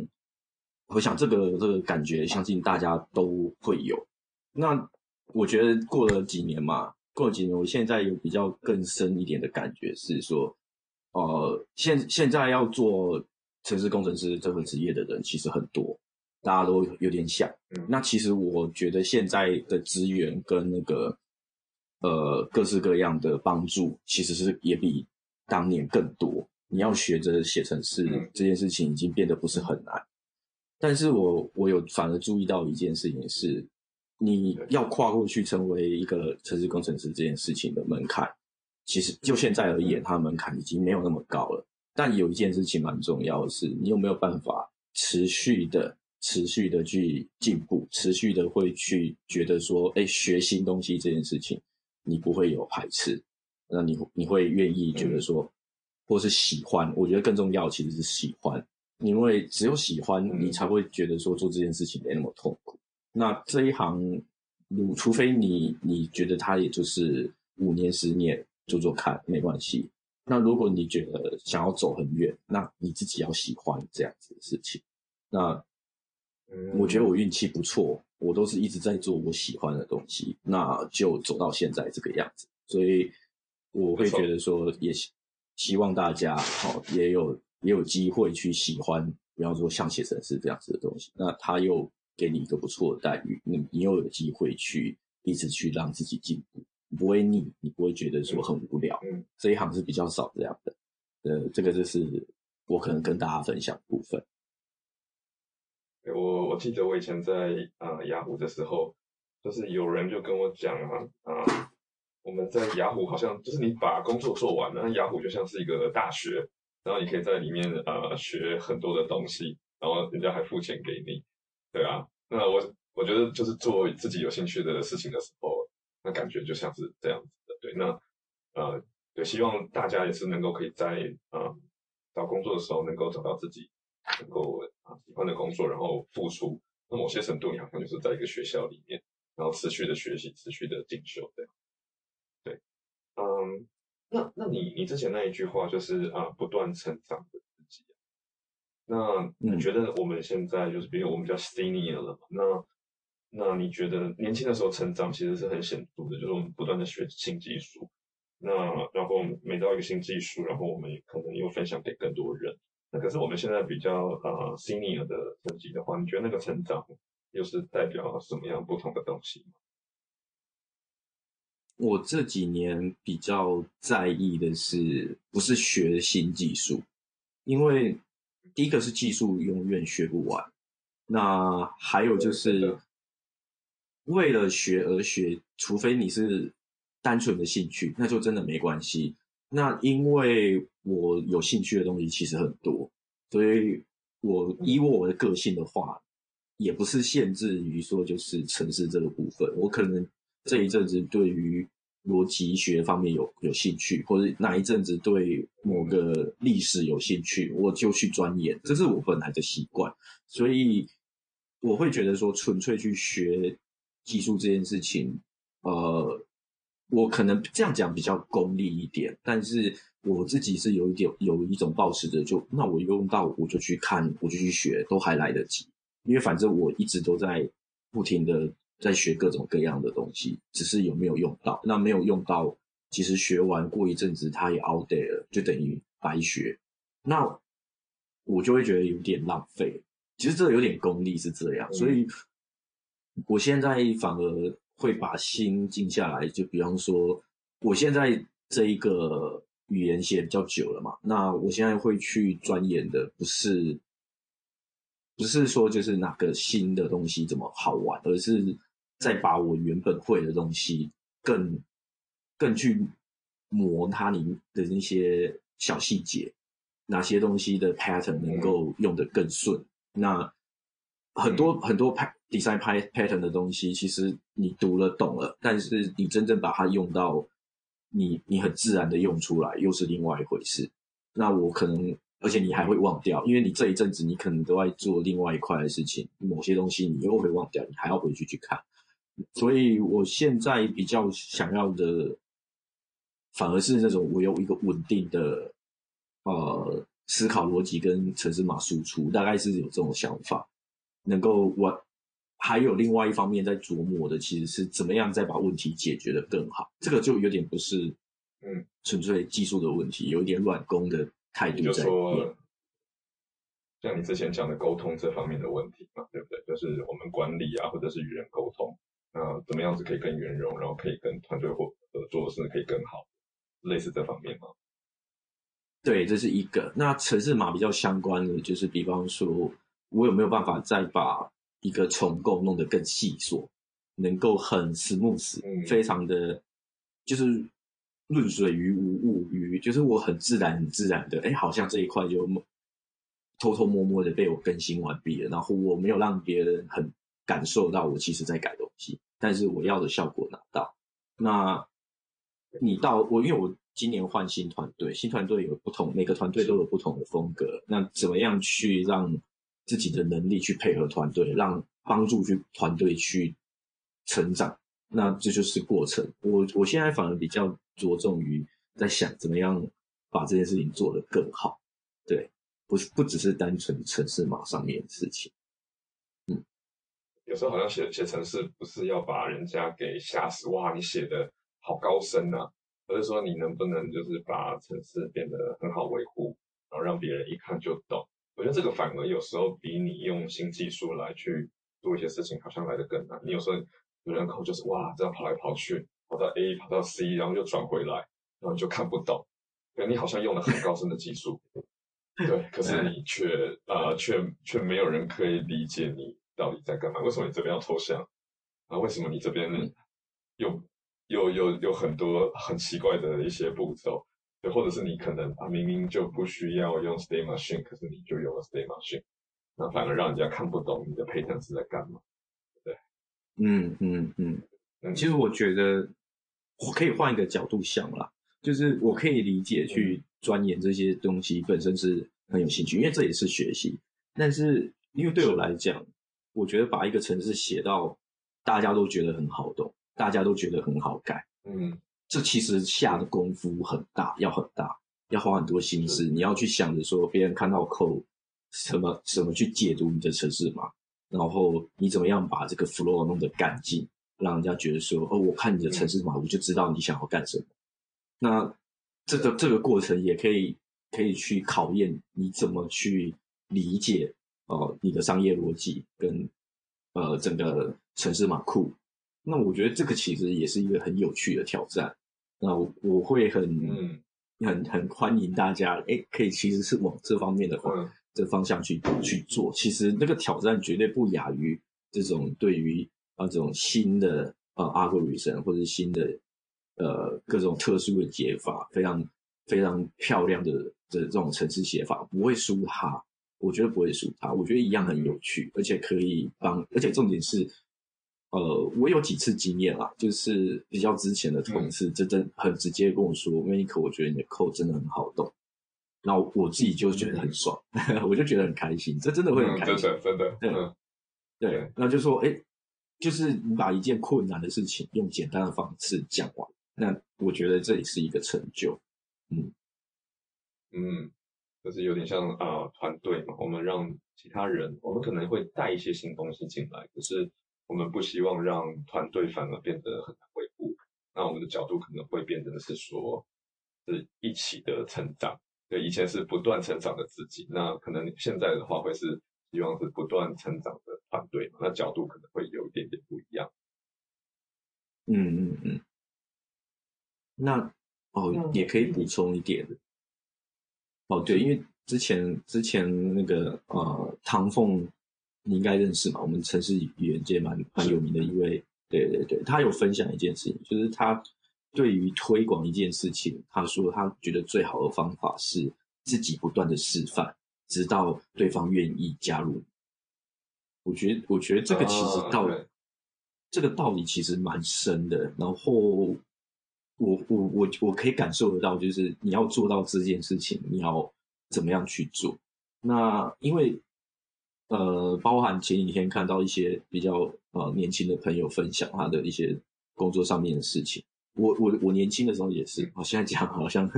我想这个这个感觉，相信大家都会有。那我觉得过了几年嘛，过了几年，我现在有比较更深一点的感觉是说，呃，现现在要做城市工程师这份职业的人其实很多，大家都有点想。嗯，那其实我觉得现在的资源跟那个。呃，各式各样的帮助其实是也比当年更多。你要学着写程式这件事情已经变得不是很难，但是我我有反而注意到一件事情是，你要跨过去成为一个城市工程师这件事情的门槛，其实就现在而言，它的门槛已经没有那么高了。但有一件事情蛮重要的是，你有没有办法持续的、持续的去进步，持续的会去觉得说，哎，学新东西这件事情。你不会有排斥，那你你会愿意觉得说，或是喜欢？我觉得更重要其实是喜欢，因为只有喜欢，你才会觉得说做这件事情没那么痛苦。那这一行，除非你你觉得他也就是五年十年做做看没关系。那如果你觉得想要走很远，那你自己要喜欢这样子的事情。那嗯，我觉得我运气不错，我都是一直在做我喜欢的东西，那就走到现在这个样子。所以我会觉得说，也希望大家好也有也有机会去喜欢，比方说像写程式这样子的东西，那他又给你一个不错的待遇，你你又有机会去一直去让自己进步，不会腻，你不会觉得说很无聊。嗯，这一行是比较少这样的。呃，这个就是我可能跟大家分享部分。我我记得我以前在呃雅虎的时候，就是有人就跟我讲啊啊、我们在雅虎好像就是你把工作做完了，雅虎就像是一个大学，然后你可以在里面呃学很多的东西，然后人家还付钱给你，对啊。那我我觉得就是做自己有兴趣的事情的时候，那感觉就像是这样子的，对。那呃，对，希望大家也是能够可以在呃找工作的时候能够找到自己。能够啊喜欢的工作，然后付出，那某些程度你好像就是在一个学校里面，然后持续的学习，持续的进修这样。对，嗯，那那你你之前那一句话就是啊不断成长的自己，那你觉得我们现在就是比如我们叫 senior 了嘛？那那你觉得年轻的时候成长其实是很显著的，就是我们不断的学新技术，那然后每到一个新技术，然后我们也可能又分享给更多人。那可是我们现在比较呃 senior 的层级的话，你觉得那个成长又是代表什么样不同的东西吗？我这几年比较在意的是，不是学新技术，因为第一个是技术永远学不完，那还有就是为了学而学，除非你是单纯的兴趣，那就真的没关系。那因为我有兴趣的东西其实很多，所以我以我的个性的话，也不是限制于说就是城市这个部分。我可能这一阵子对于逻辑学方面有有兴趣，或者哪一阵子对某个历史有兴趣，我就去钻研，这是我本来的习惯。所以我会觉得说，纯粹去学技术这件事情，呃。我可能这样讲比较功利一点，但是我自己是有一点有一种抱持的，就那我用到我就去看，我就去学，都还来得及。因为反正我一直都在不停的在学各种各样的东西，只是有没有用到。那没有用到，其实学完过一阵子它也 out there 了，就等于白学。那我就会觉得有点浪费。其实这个有点功利是这样，所以我现在反而。会把心静下来，就比方说，我现在这一个语言写比较久了嘛，那我现在会去钻研的不是，不是说就是哪个新的东西怎么好玩，而是再把我原本会的东西更更去磨它里的那些小细节，哪些东西的 pattern 能够用得更顺，那。很多、嗯、很多 design pattern 的东西，其实你读了懂了，但是你真正把它用到你你很自然的用出来，又是另外一回事。那我可能，而且你还会忘掉，因为你这一阵子你可能都在做另外一块的事情，某些东西你又会忘掉，你还要回去去看。所以我现在比较想要的，反而是那种我有一个稳定的呃思考逻辑跟城市码输出，大概是有这种想法。能够我还有另外一方面在琢磨的，其实是怎么样再把问题解决的更好。这个就有点不是嗯纯粹技术的问题，有一点软工的态度。就说像你之前讲的沟通这方面的问题嘛，对不对？就是我们管理啊，或者是与人沟通，那怎么样子可以更圆融，然后可以跟团队或合作，甚至可以更好，类似这方面吗？对，这是一个。那城市码比较相关的，就是比方说。我有没有办法再把一个重构弄得更细琐，能够很 smooth，嗯，非常的，就是润水于无物于，就是我很自然、很自然的，哎，好像这一块就偷偷摸摸的被我更新完毕了，然后我没有让别人很感受到我其实在改东西，但是我要的效果拿到。那你到我，因为我今年换新团队，新团队有不同，每个团队都有不同的风格，那怎么样去让？自己的能力去配合团队，让帮助去团队去成长，那这就是过程。我我现在反而比较着重于在想怎么样把这件事情做得更好，对，不是不只是单纯城市码上面的事情。嗯，有时候好像写写程式不是要把人家给吓死，哇，你写的好高深啊，而是说你能不能就是把程式变得很好维护，然后让别人一看就懂。我觉得这个反而有时候比你用新技术来去做一些事情，好像来得更难。你有时候有人口就是哇，这样跑来跑去，跑到 A 跑到 C，然后又转回来，然后你就看不懂。对，你好像用了很高深的技术，[LAUGHS] 对，可是你却呃却却没有人可以理解你到底在干嘛。为什么你这边要抽象啊？为什么你这边又又又有很多很奇怪的一些步骤？对，或者是你可能啊明明就不需要用 state machine，可是你就用了 state machine，那反而让人家看不懂你的 pattern 是在干嘛？对，嗯嗯嗯嗯。其实我觉得我可以换一个角度想啦。就是我可以理解去钻研这些东西本身是很有兴趣，因为这也是学习。但是因为对我来讲，我觉得把一个程式写到大家都觉得很好懂，大家都觉得很好改，嗯，这其实下的功夫很大，要很大，要花很多心思。你要去想着说，别人看到 code 什么什么去解读你的城市码，然后你怎么样把这个 flow 弄得干净，让人家觉得说，哦，我看你的城市码，我就知道你想要干什么。那这个这个过程也可以可以去考验你怎么去理解呃你的商业逻辑跟呃整个城市码库。那我觉得这个其实也是一个很有趣的挑战。那我，我会很、嗯、很很欢迎大家，哎，可以其实是往这方面的话、嗯、这方向去去做。其实那个挑战绝对不亚于这种对于啊这种新的呃 algorithm 或者是新的。呃，各种特殊的解法，非常非常漂亮的的这种城市写法，不会输它。我觉得不会输它，我觉得一样很有趣，而且可以帮。而且重点是，呃，我有几次经验啦，就是比较之前的同事，真正很直接跟我说，Manic，我觉得你的 code 真的很好动。然后我自己就觉得很爽，嗯、[LAUGHS] 我就觉得很开心，这真的会很开心，真的真的，对，嗯、对。那就说，哎，就是你把一件困难的事情用简单的方式讲完。那我觉得这也是一个成就，嗯嗯，就是有点像啊、呃、团队嘛，我们让其他人，我们可能会带一些新东西进来，可是我们不希望让团队反而变得很难维护。那我们的角度可能会变成是说，是一起的成长。对，以前是不断成长的自己，那可能现在的话会是希望是不断成长的团队，那角度可能会有一点点不一样。嗯嗯嗯。那哦，也可以补充一点哦，对，因为之前之前那个呃，唐凤你应该认识嘛，我们城市语言界蛮蛮有名的一位，对对对，他有分享一件事情，就是他对于推广一件事情，他说他觉得最好的方法是自己不断的示范，直到对方愿意加入。我觉得我觉得这个其实道理，啊，这个道理其实蛮深的，然后。我我我我可以感受得到，就是你要做到这件事情，你要怎么样去做？那因为呃，包含前几天看到一些比较呃年轻的朋友分享他的一些工作上面的事情。我我我年轻的时候也是，我现在讲好像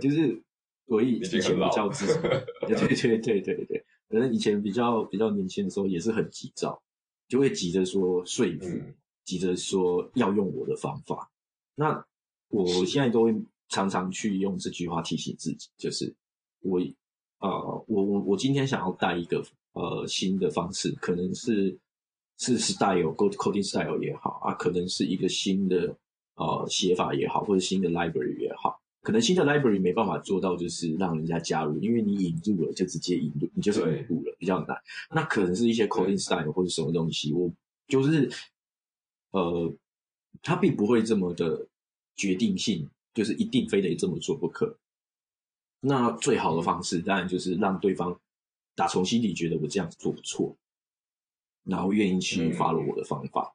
就是我以以前比较自 [LAUGHS] 对对对对对，可能以前比较比较年轻的时候也是很急躁，就会急着说说服，嗯、急着说要用我的方法。那我现在都会常常去用这句话提醒自己，就是我，呃，我我我今天想要带一个呃新的方式，可能是是 style，coding style 也好啊，可能是一个新的呃写法也好，或者新的 library 也好，可能新的 library 没办法做到就是让人家加入，因为你引入了就直接引入，你就是引入了比较难。那可能是一些 coding style 或者什么东西，我就是呃，它并不会这么的。决定性就是一定非得这么做不可。那最好的方式当然就是让对方打从心底觉得我这样做不错，然后愿意去 follow 我的方法。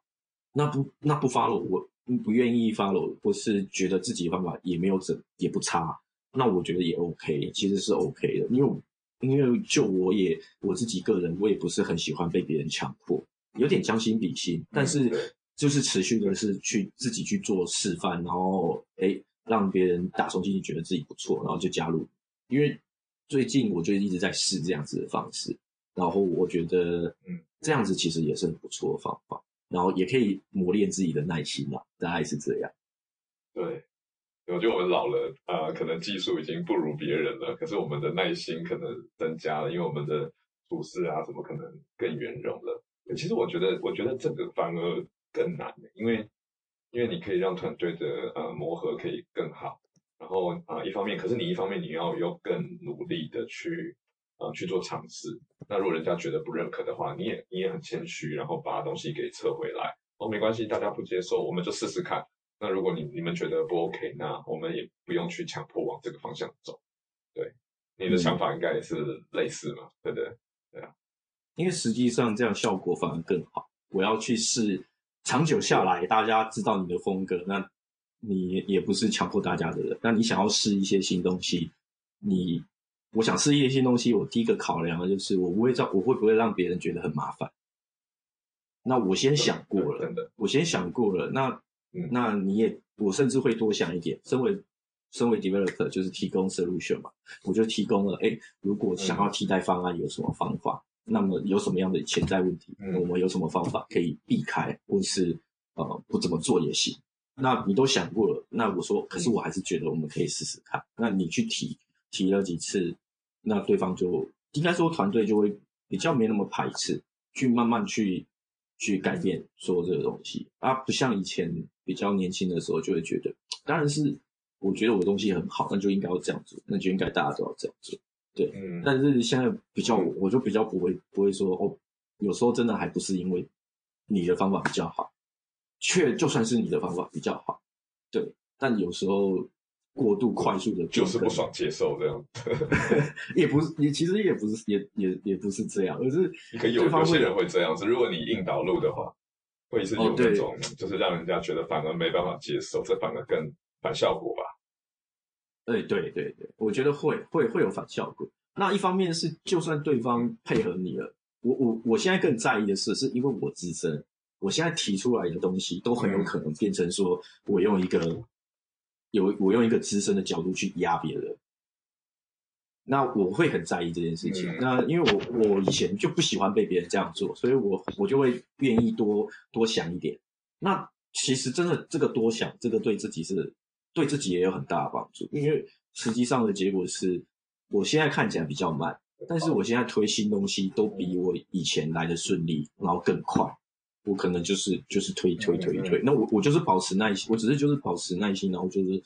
那不那不 follow 我不愿意 follow，或是觉得自己的方法也没有怎也不差，那我觉得也 OK，其实是 OK 的。因为因为就我也我自己个人，我也不是很喜欢被别人强迫，有点将心比心，但是。就是持续的是去自己去做示范，然后诶让别人打从心底觉得自己不错，然后就加入。因为最近我就一直在试这样子的方式，然后我觉得，嗯，这样子其实也是很不错的方法，然后也可以磨练自己的耐心啊，大概是这样。对，我觉得我们老了啊、呃，可能技术已经不如别人了，可是我们的耐心可能增加了，因为我们的处事啊什么可能更圆融了。其实我觉得，我觉得这个反而更难，因为因为你可以让团队的呃磨合可以更好，然后啊、呃、一方面，可是你一方面你要又更努力的去啊、呃、去做尝试。那如果人家觉得不认可的话，你也你也很谦虚，然后把东西给撤回来。哦，没关系，大家不接受，我们就试试看。那如果你你们觉得不 OK，那我们也不用去强迫往这个方向走。对，你的想法应该也是类似嘛，对不对？对啊。因为实际上这样效果反而更好。我要去试，长久下来，大家知道你的风格，那你也不是强迫大家的人。那你想要试一些新东西，你我想试一些新东西，我第一个考量的就是我不会让我会不会让别人觉得很麻烦。那我先想过了，真的，我先想过了。那、嗯、那你也，我甚至会多想一点。身为身为 developer，就是提供 solution 嘛，我就提供了。哎，如果想要替代方案，有什么方法？嗯那么有什么样的潜在问题？我们有什么方法可以避开，或是呃不怎么做也行？那你都想过了？那我说，可是我还是觉得我们可以试试看。那你去提提了几次，那对方就应该说团队就会比较没那么排斥，去慢慢去去改变说这个东西啊，不像以前比较年轻的时候就会觉得，当然是我觉得我的东西很好，那就应该要这样做，那就应该大家都要这样做。对，嗯，但是现在比较，我就比较不会不会说哦，有时候真的还不是因为你的方法比较好，却就算是你的方法比较好，对，但有时候过度快速的就是不爽接受这样，[LAUGHS] 也不是，也其实也不是，也也也不是这样，而是可有有些人会这样子，如果你硬导入的话，会是有那种就是让人家觉得反而没办法接受，这反而更反效果吧。哎对对对，我觉得会会会有反效果。那一方面是，就算对方配合你了，我我我现在更在意的是，是因为我自身，我现在提出来的东西都很有可能变成说，我用一个有我用一个资深的角度去压别人。那我会很在意这件事情。那因为我我以前就不喜欢被别人这样做，所以我我就会愿意多多想一点。那其实真的这个多想，这个对自己是。对自己也有很大的帮助，因为实际上的结果是，我现在看起来比较慢，但是我现在推新东西都比我以前来的顺利，然后更快。我可能就是就是推推推推，那我我就是保持耐心，我只是就是保持耐心，然后就是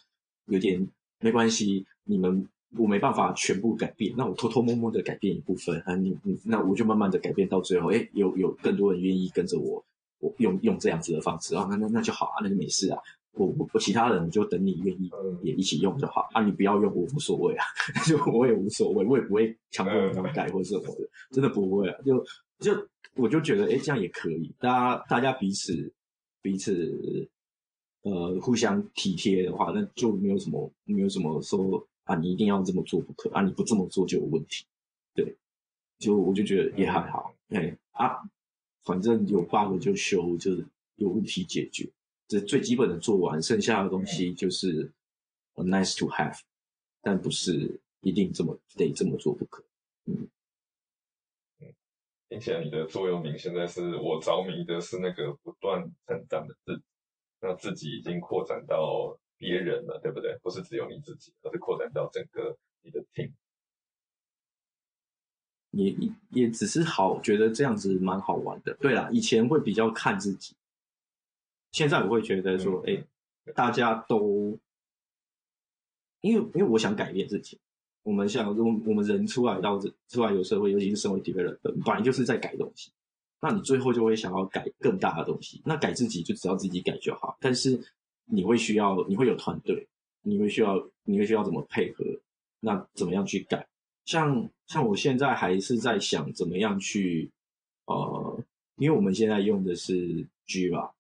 有点没关系，你们我没办法全部改变，那我偷偷摸摸的改变一部分啊，你你那我就慢慢的改变到最后，诶，有有更多人愿意跟着我，我用用这样子的方式啊，那那那就好啊，那就没事啊。我我我其他人就等你愿意也一起用就好啊，你不要用我无所谓啊，[LAUGHS] 就我也无所谓，我也不会强迫你们改或者什么的，真的不会啊，就就我就觉得哎，这样也可以，大家大家彼此彼此呃互相体贴的话，那就没有什么没有什么说啊，你一定要这么做不可啊，你不这么做就有问题，对，就我就觉得也还好，哎啊，反正有 bug 就修，就是有问题解决。这最基本的做完，剩下的东西就是 nice to have，但不是一定这么得这么做不可。嗯，听起来你的座右铭现在是我着迷的是那个不断成长的自己，那自己已经扩展到别人了，对不对？不是只有你自己，而是扩展到整个你的 team。也只是好，觉得这样子蛮好玩的。对啦，以前会比较看自己。现在我会觉得说，哎、欸，大家都，因为因为我想改变自己。我们像我我们人出来到这出来有社会，尤其是身为 developer，本来就是在改东西。那你最后就会想要改更大的东西。那改自己就只要自己改就好。但是你会需要，你会有团队，你会需要，你会需要怎么配合？那怎么样去改？像像我现在还是在想怎么样去，呃，因为我们现在用的是 Jira。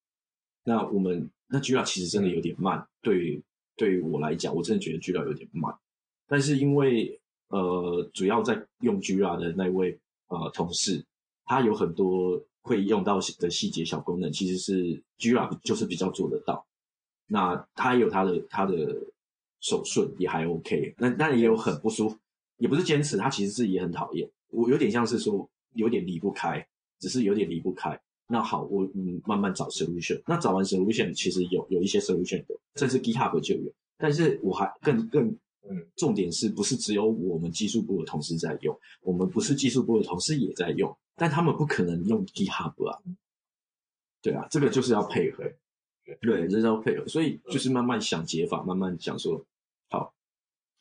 那我们那 Jira 其实真的有点慢，对对于我来讲，我真的觉得 Jira 有点慢。但是因为呃，主要在用 Jira 的那位呃同事，他有很多会用到的细节小功能，其实是 Jira 就是比较做得到。那他也有他的他的手顺也还 OK，那但也有很不舒服，也不是坚持，他其实是也很讨厌。我有点像是说有点离不开。只是有点离不开。那好，我嗯慢慢找 solution。那找完 solution，其实有有一些 solution 的，甚至 GitHub 就有。但是我还更更嗯，重点是不是只有我们技术部的同事在用？我们不是技术部的同事也在用，但他们不可能用 GitHub 啊。对啊，这个就是要配合。对，这是要配合。所以就是慢慢想解法，慢慢想说，好，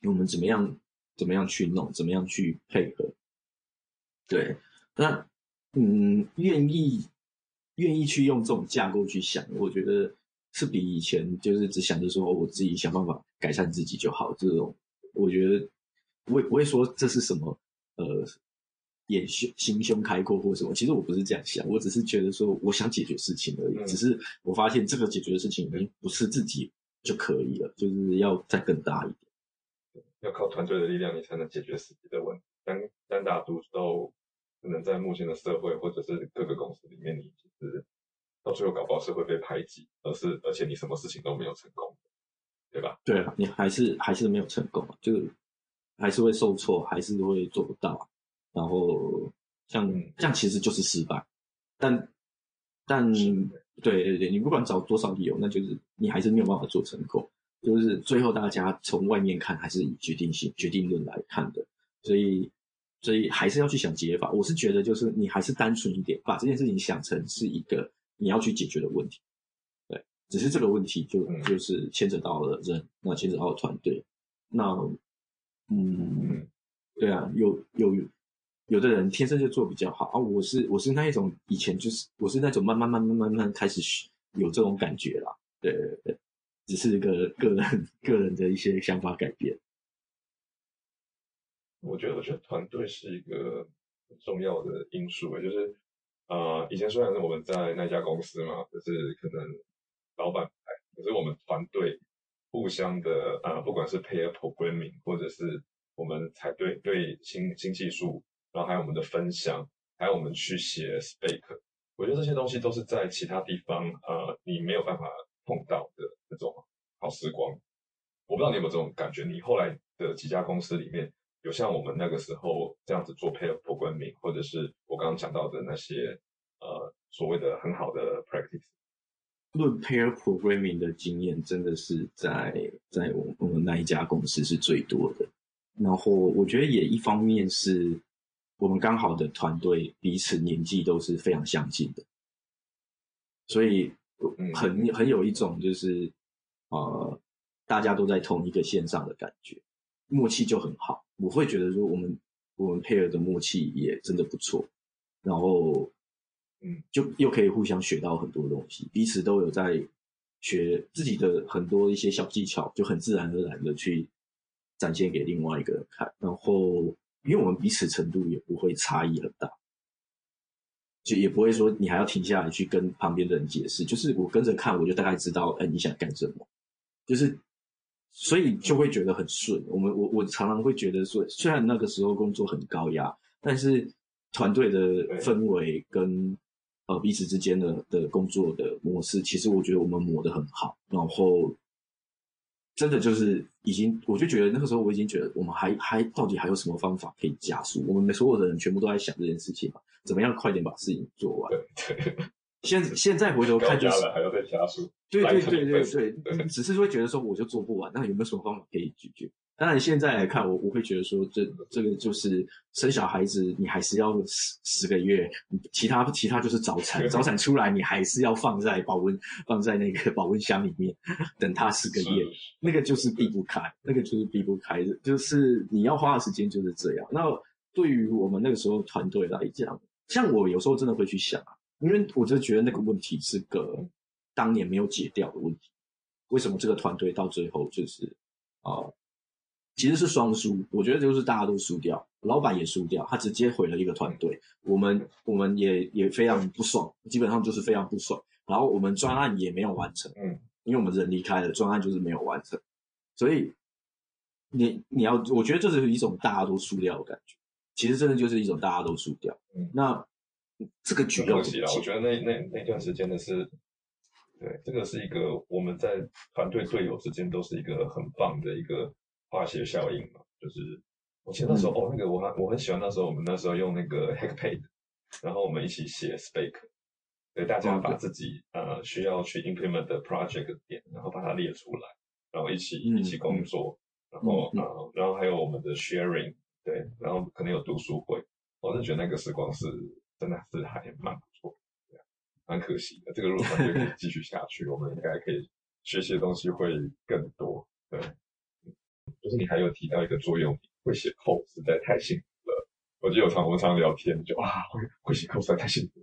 我们怎么样怎么样去弄，怎么样去配合。对，那嗯，愿意。愿意去用这种架构去想，我觉得是比以前就是只想着说我自己想办法改善自己就好。这种我觉得我也不会说这是什么呃，眼胸心胸开阔或什么。其实我不是这样想，我只是觉得说我想解决事情而已。嗯、只是我发现这个解决的事情已经不是自己就可以了，就是要再更大一点。要靠团队的力量，你才能解决实际的问题。单单打独斗。可能在目前的社会或者是各个公司里面，你其实到最后搞不好是会被排挤，而是而且你什么事情都没有成功，对吧？对啊，你还是还是没有成功，就还是会受挫，还是会做不到。然后像这样其实就是失败。但但对对对，你不管找多少理由，那就是你还是没有办法做成功。就是最后大家从外面看，还是以决定性决定论来看的，所以。所以还是要去想解法。我是觉得，就是你还是单纯一点，把这件事情想成是一个你要去解决的问题。对，只是这个问题就就是牵扯到了人，那牵扯到了团队。那嗯，对啊，有有有的人天生就做比较好啊。我是我是那一种以前就是我是那种慢慢慢慢慢慢开始有这种感觉啦。对对对，只是一个个人个人的一些想法改变。我觉得，我觉得团队是一个很重要的因素。就是，呃，以前虽然是我们在那家公司嘛，就是可能老板，可是我们团队互相的，呃，不管是 pair programming，或者是我们才对对新新技术，然后还有我们的分享，还有我们去写 spec，我觉得这些东西都是在其他地方，呃，你没有办法碰到的那种好时光。我不知道你有没有这种感觉？你后来的几家公司里面。有像我们那个时候这样子做 pair programming，或者是我刚刚讲到的那些呃所谓的很好的 practice。论 pair programming 的经验，真的是在在我我们那一家公司是最多的。然后我觉得也一方面是我们刚好的团队彼此年纪都是非常相近的，所以很很有一种就是呃大家都在同一个线上的感觉，默契就很好。我会觉得说，我们我们 pair 的默契也真的不错，然后，嗯，就又可以互相学到很多东西，彼此都有在学自己的很多一些小技巧，就很自然而然的去展现给另外一个人看。然后，因为我们彼此程度也不会差异很大，就也不会说你还要停下来去跟旁边的人解释，就是我跟着看，我就大概知道，哎，你想干什么，就是。所以就会觉得很顺。我们我我常常会觉得说，虽然那个时候工作很高压，但是团队的氛围跟呃彼此之间的的工作的模式，其实我觉得我们磨得很好。然后真的就是已经，我就觉得那个时候我已经觉得，我们还还到底还有什么方法可以加速？我们所有的人全部都在想这件事情嘛，怎么样快点把事情做完？对。[LAUGHS] 现现在回头看就是还要再加速，对对对对对，对，只是会觉得说我就做不完，那有没有什么方法可以解决？当然现在来看，我我会觉得说这这个就是生小孩子，你还是要十十个月，其他其他就是早产，早产出来你还是要放在保温放在那个保温箱里面等他十个月，那个就是避不开，那个就是避不开的，就是你要花的时间就是这样。那对于我们那个时候团队来讲，像我有时候真的会去想啊。因为我就觉得那个问题是个当年没有解掉的问题，为什么这个团队到最后就是啊、呃，其实是双输。我觉得就是大家都输掉，老板也输掉，他直接毁了一个团队。我们我们也也非常不爽，基本上就是非常不爽。然后我们专案也没有完成，嗯，因为我们人离开了，专案就是没有完成。所以你你要，我觉得这是一种大家都输掉的感觉。其实真的就是一种大家都输掉。嗯，那。这个举动，我觉得那那那段时间的是，对，这个是一个我们在团队队友之间都是一个很棒的一个化学效应嘛。就是我记得那时候、嗯、哦，那个我很我很喜欢那时候我们那时候用那个 [LAUGHS] Hackpad，然后我们一起写 spec，所以大家把自己呃需要去 implement 的 project 点，然后把它列出来，然后一起一起工。作，然后呃，然后还有我们的 sharing，对，然后可能有读书会，我是觉得那个时光是真的是还蛮不错，蛮可惜的，这个如果团队可以继续下去，我们应该可以学习的东西会更多，对，就是你还有提到一个座右铭，会写扣实在太幸福了。我记得有常我们常聊天，就啊会会写扣实在太幸福。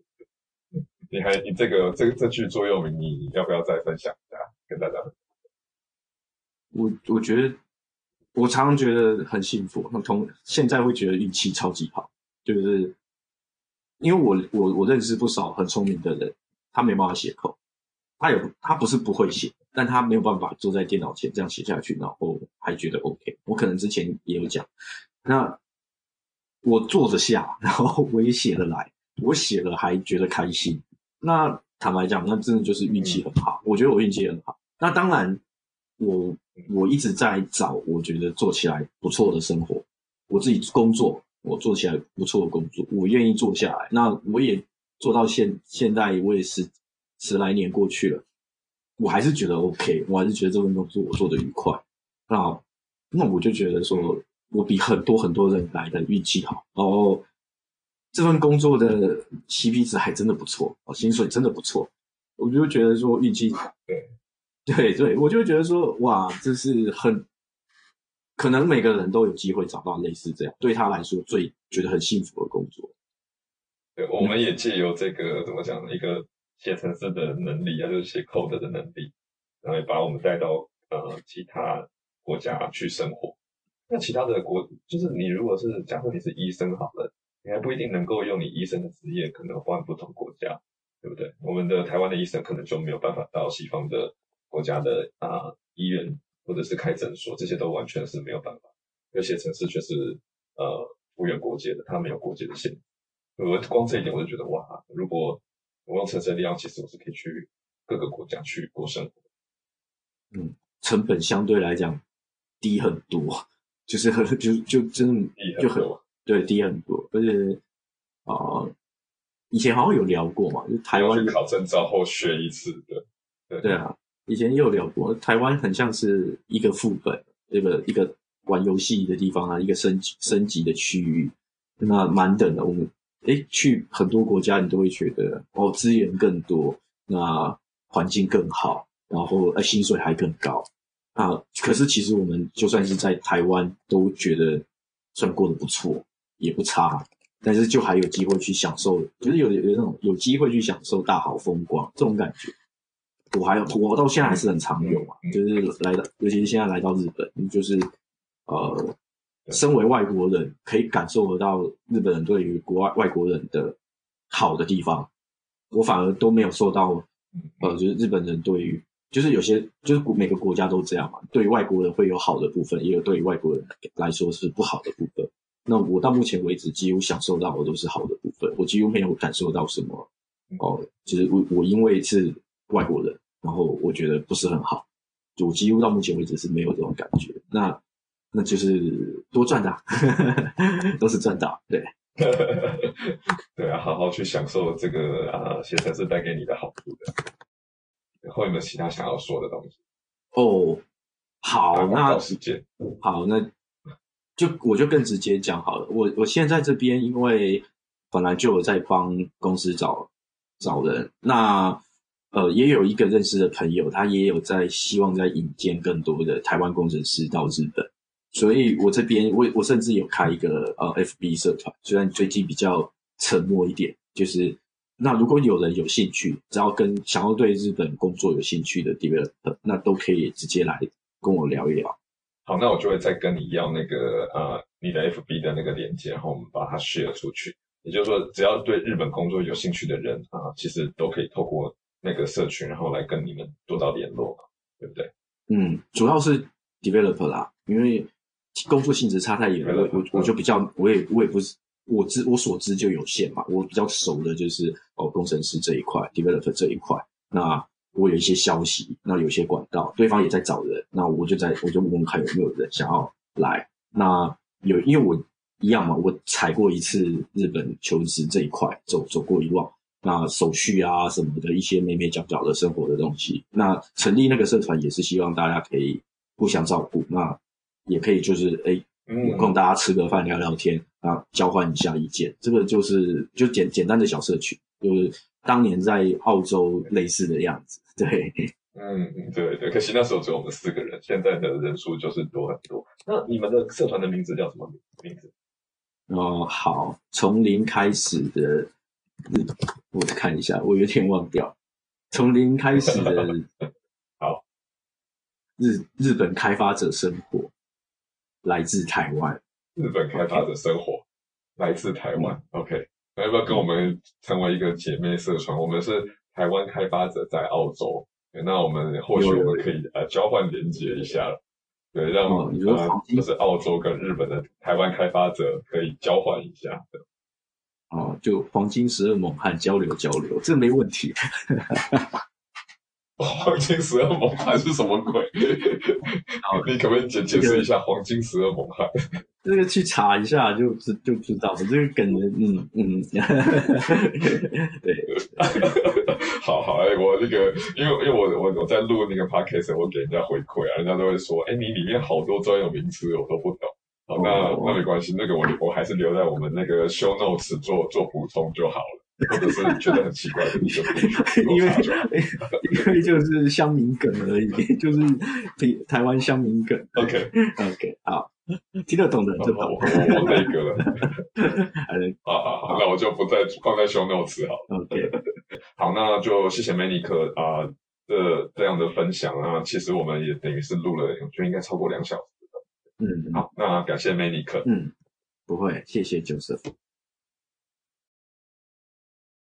你还你这个这这句座右铭，你要不要再分享一下跟大家？我我觉得我常常觉得很幸福，那从现在会觉得运气超级好，就是因为我我我认识不少很聪明的人，他没办法写扣他有他不是不会写，但他没有办法坐在电脑前这样写下去，然后还觉得 OK。我可能之前也有讲，那。我坐着下，然后我也写了来，我写了还觉得开心。那坦白讲，那真的就是运气很好。我觉得我运气很好。那当然，我我一直在找我觉得做起来不错的生活。我自己工作，我做起来不错的工作，我愿意做下来。那我也做到现现在，我也是十来年过去了，我还是觉得 OK，我还是觉得这份工作我做的愉快。那那我就觉得说。我比很多很多人来的运气好，然后这份工作的 CP 值还真的不错，哦，薪水真的不错，我就觉得说运气，对，对对，我就觉得说哇，这是很可能每个人都有机会找到类似这样对他来说最觉得很幸福的工作。对，我们也借由这个怎么讲呢？一个写程式的能力啊，就是写 code 的能力，然后也把我们带到呃其他国家去生活。那其他的国，就是你如果是假设你是医生好了，你还不一定能够用你医生的职业，可能换不同国家，对不对？我们的台湾的医生可能就没有办法到西方的国家的啊、呃、医院或者是开诊所，这些都完全是没有办法。有些城市却是呃无远国界的，它没有国界的限制。我光这一点我就觉得哇，如果我用程式的力量，其实我是可以去各个国家去过生活。嗯，成本相对来讲低很多。就是很就就真的就很对低很多，而且啊、呃，以前好像有聊过嘛，就台湾考证照后学一次的，对对啊，以前也有聊过，台湾很像是一个副本，这个一个玩游戏的地方啊，一个升级升级的区域，那满等的。我们诶去很多国家，你都会觉得哦，资源更多，那环境更好，然后呃薪水还更高。啊，可是其实我们就算是在台湾，都觉得算过得不错，也不差。但是就还有机会去享受，就是有有那种有机会去享受大好风光这种感觉。我还有，我到现在还是很常有嘛，就是来到，尤其是现在来到日本，就是呃，身为外国人可以感受得到日本人对于国外外国人的好的地方，我反而都没有受到，呃，就是日本人对于。就是有些，就是每个国家都这样嘛。对于外国人会有好的部分，也有对于外国人来说是不好的部分。那我到目前为止，几乎享受到的都是好的部分，我几乎没有感受到什么哦。就是我我因为是外国人，然后我觉得不是很好，就我几乎到目前为止是没有这种感觉。那那就是多赚的，[LAUGHS] 都是赚到，对，[LAUGHS] 对啊，好好去享受这个啊，写程式带给你的好处的。后有没有其他想要说的东西？哦，好，那时间好，那就我就更直接讲好了。我我现在这边因为本来就有在帮公司找找人，那呃也有一个认识的朋友，他也有在希望在引荐更多的台湾工程师到日本，所以我这边我我甚至有开一个呃 FB 社团，虽然最近比较沉默一点，就是。那如果有人有兴趣，只要跟想要对日本工作有兴趣的 developer，那都可以直接来跟我聊一聊。好，那我就会再跟你要那个呃你的 FB 的那个链接，然后我们把它 share 出去。也就是说，只要对日本工作有兴趣的人啊，其实都可以透过那个社群，然后来跟你们做到联络嘛，对不对？嗯，主要是 developer 啦，因为工作性质差太远了，我我就比较，我也我也不是。我知我所知就有限嘛，我比较熟的就是哦工程师这一块，developer 这一块。那我有一些消息，那有些管道，对方也在找人，那我就在我就问问看有没有人想要来。那有因为我一样嘛，我踩过一次日本求职这一块，走走过一望，那手续啊什么的一些眉眉角角的生活的东西，那成立那个社团也是希望大家可以互相照顾，那也可以就是哎，有空大家吃个饭聊聊天啊，交换一下意见，这个就是就简简单的小社群，就是当年在澳洲类似的样子，对。嗯嗯，对对，可惜那时候只有我们四个人，现在的人数就是多很多。那你们的社团的名字叫什么名字？哦，好，从零开始的日，我看一下，我有点忘掉。从零开始的，[LAUGHS] 好，日日本开发者生活，来自台湾。日本开发者生活来自台湾。OK，那要不要跟我们成为一个姐妹社团？我们是台湾开发者在澳洲。那我们或许我们可以呃交换连接一下，对，让我们就是澳洲跟日本的台湾开发者可以交换一下的。哦，就黄金十二猛汉交流交流，这没问题。黄金十二猛汉是什么鬼？你可不可以解解释一下黄金十二猛汉？这个去查一下就知就知道了。这个梗，嗯嗯，[LAUGHS] 对。[LAUGHS] 好好，哎，我那个，因为因为我我我在录那个 podcast，我给人家回馈啊，人家都会说，哎，你里面好多专有名词我都不懂。好，那那没关系，那个我我还是留在我们那个 show notes 做做补充就好了。或者是觉得很奇怪的，你就 [LAUGHS] 因为因为就是乡民梗而已，[LAUGHS] 就是台湾乡民梗。OK OK，好，听得懂的人就懂。我我那个了。[LAUGHS] 好好好，那我就不再放在 show notes 好。OK，好，那就谢谢 Manik 啊这这样的分享啊，其实我们也等于是录了，我觉得应该超过两小时。嗯，好，那感谢 Manik。嗯，不会，谢谢 Joseph。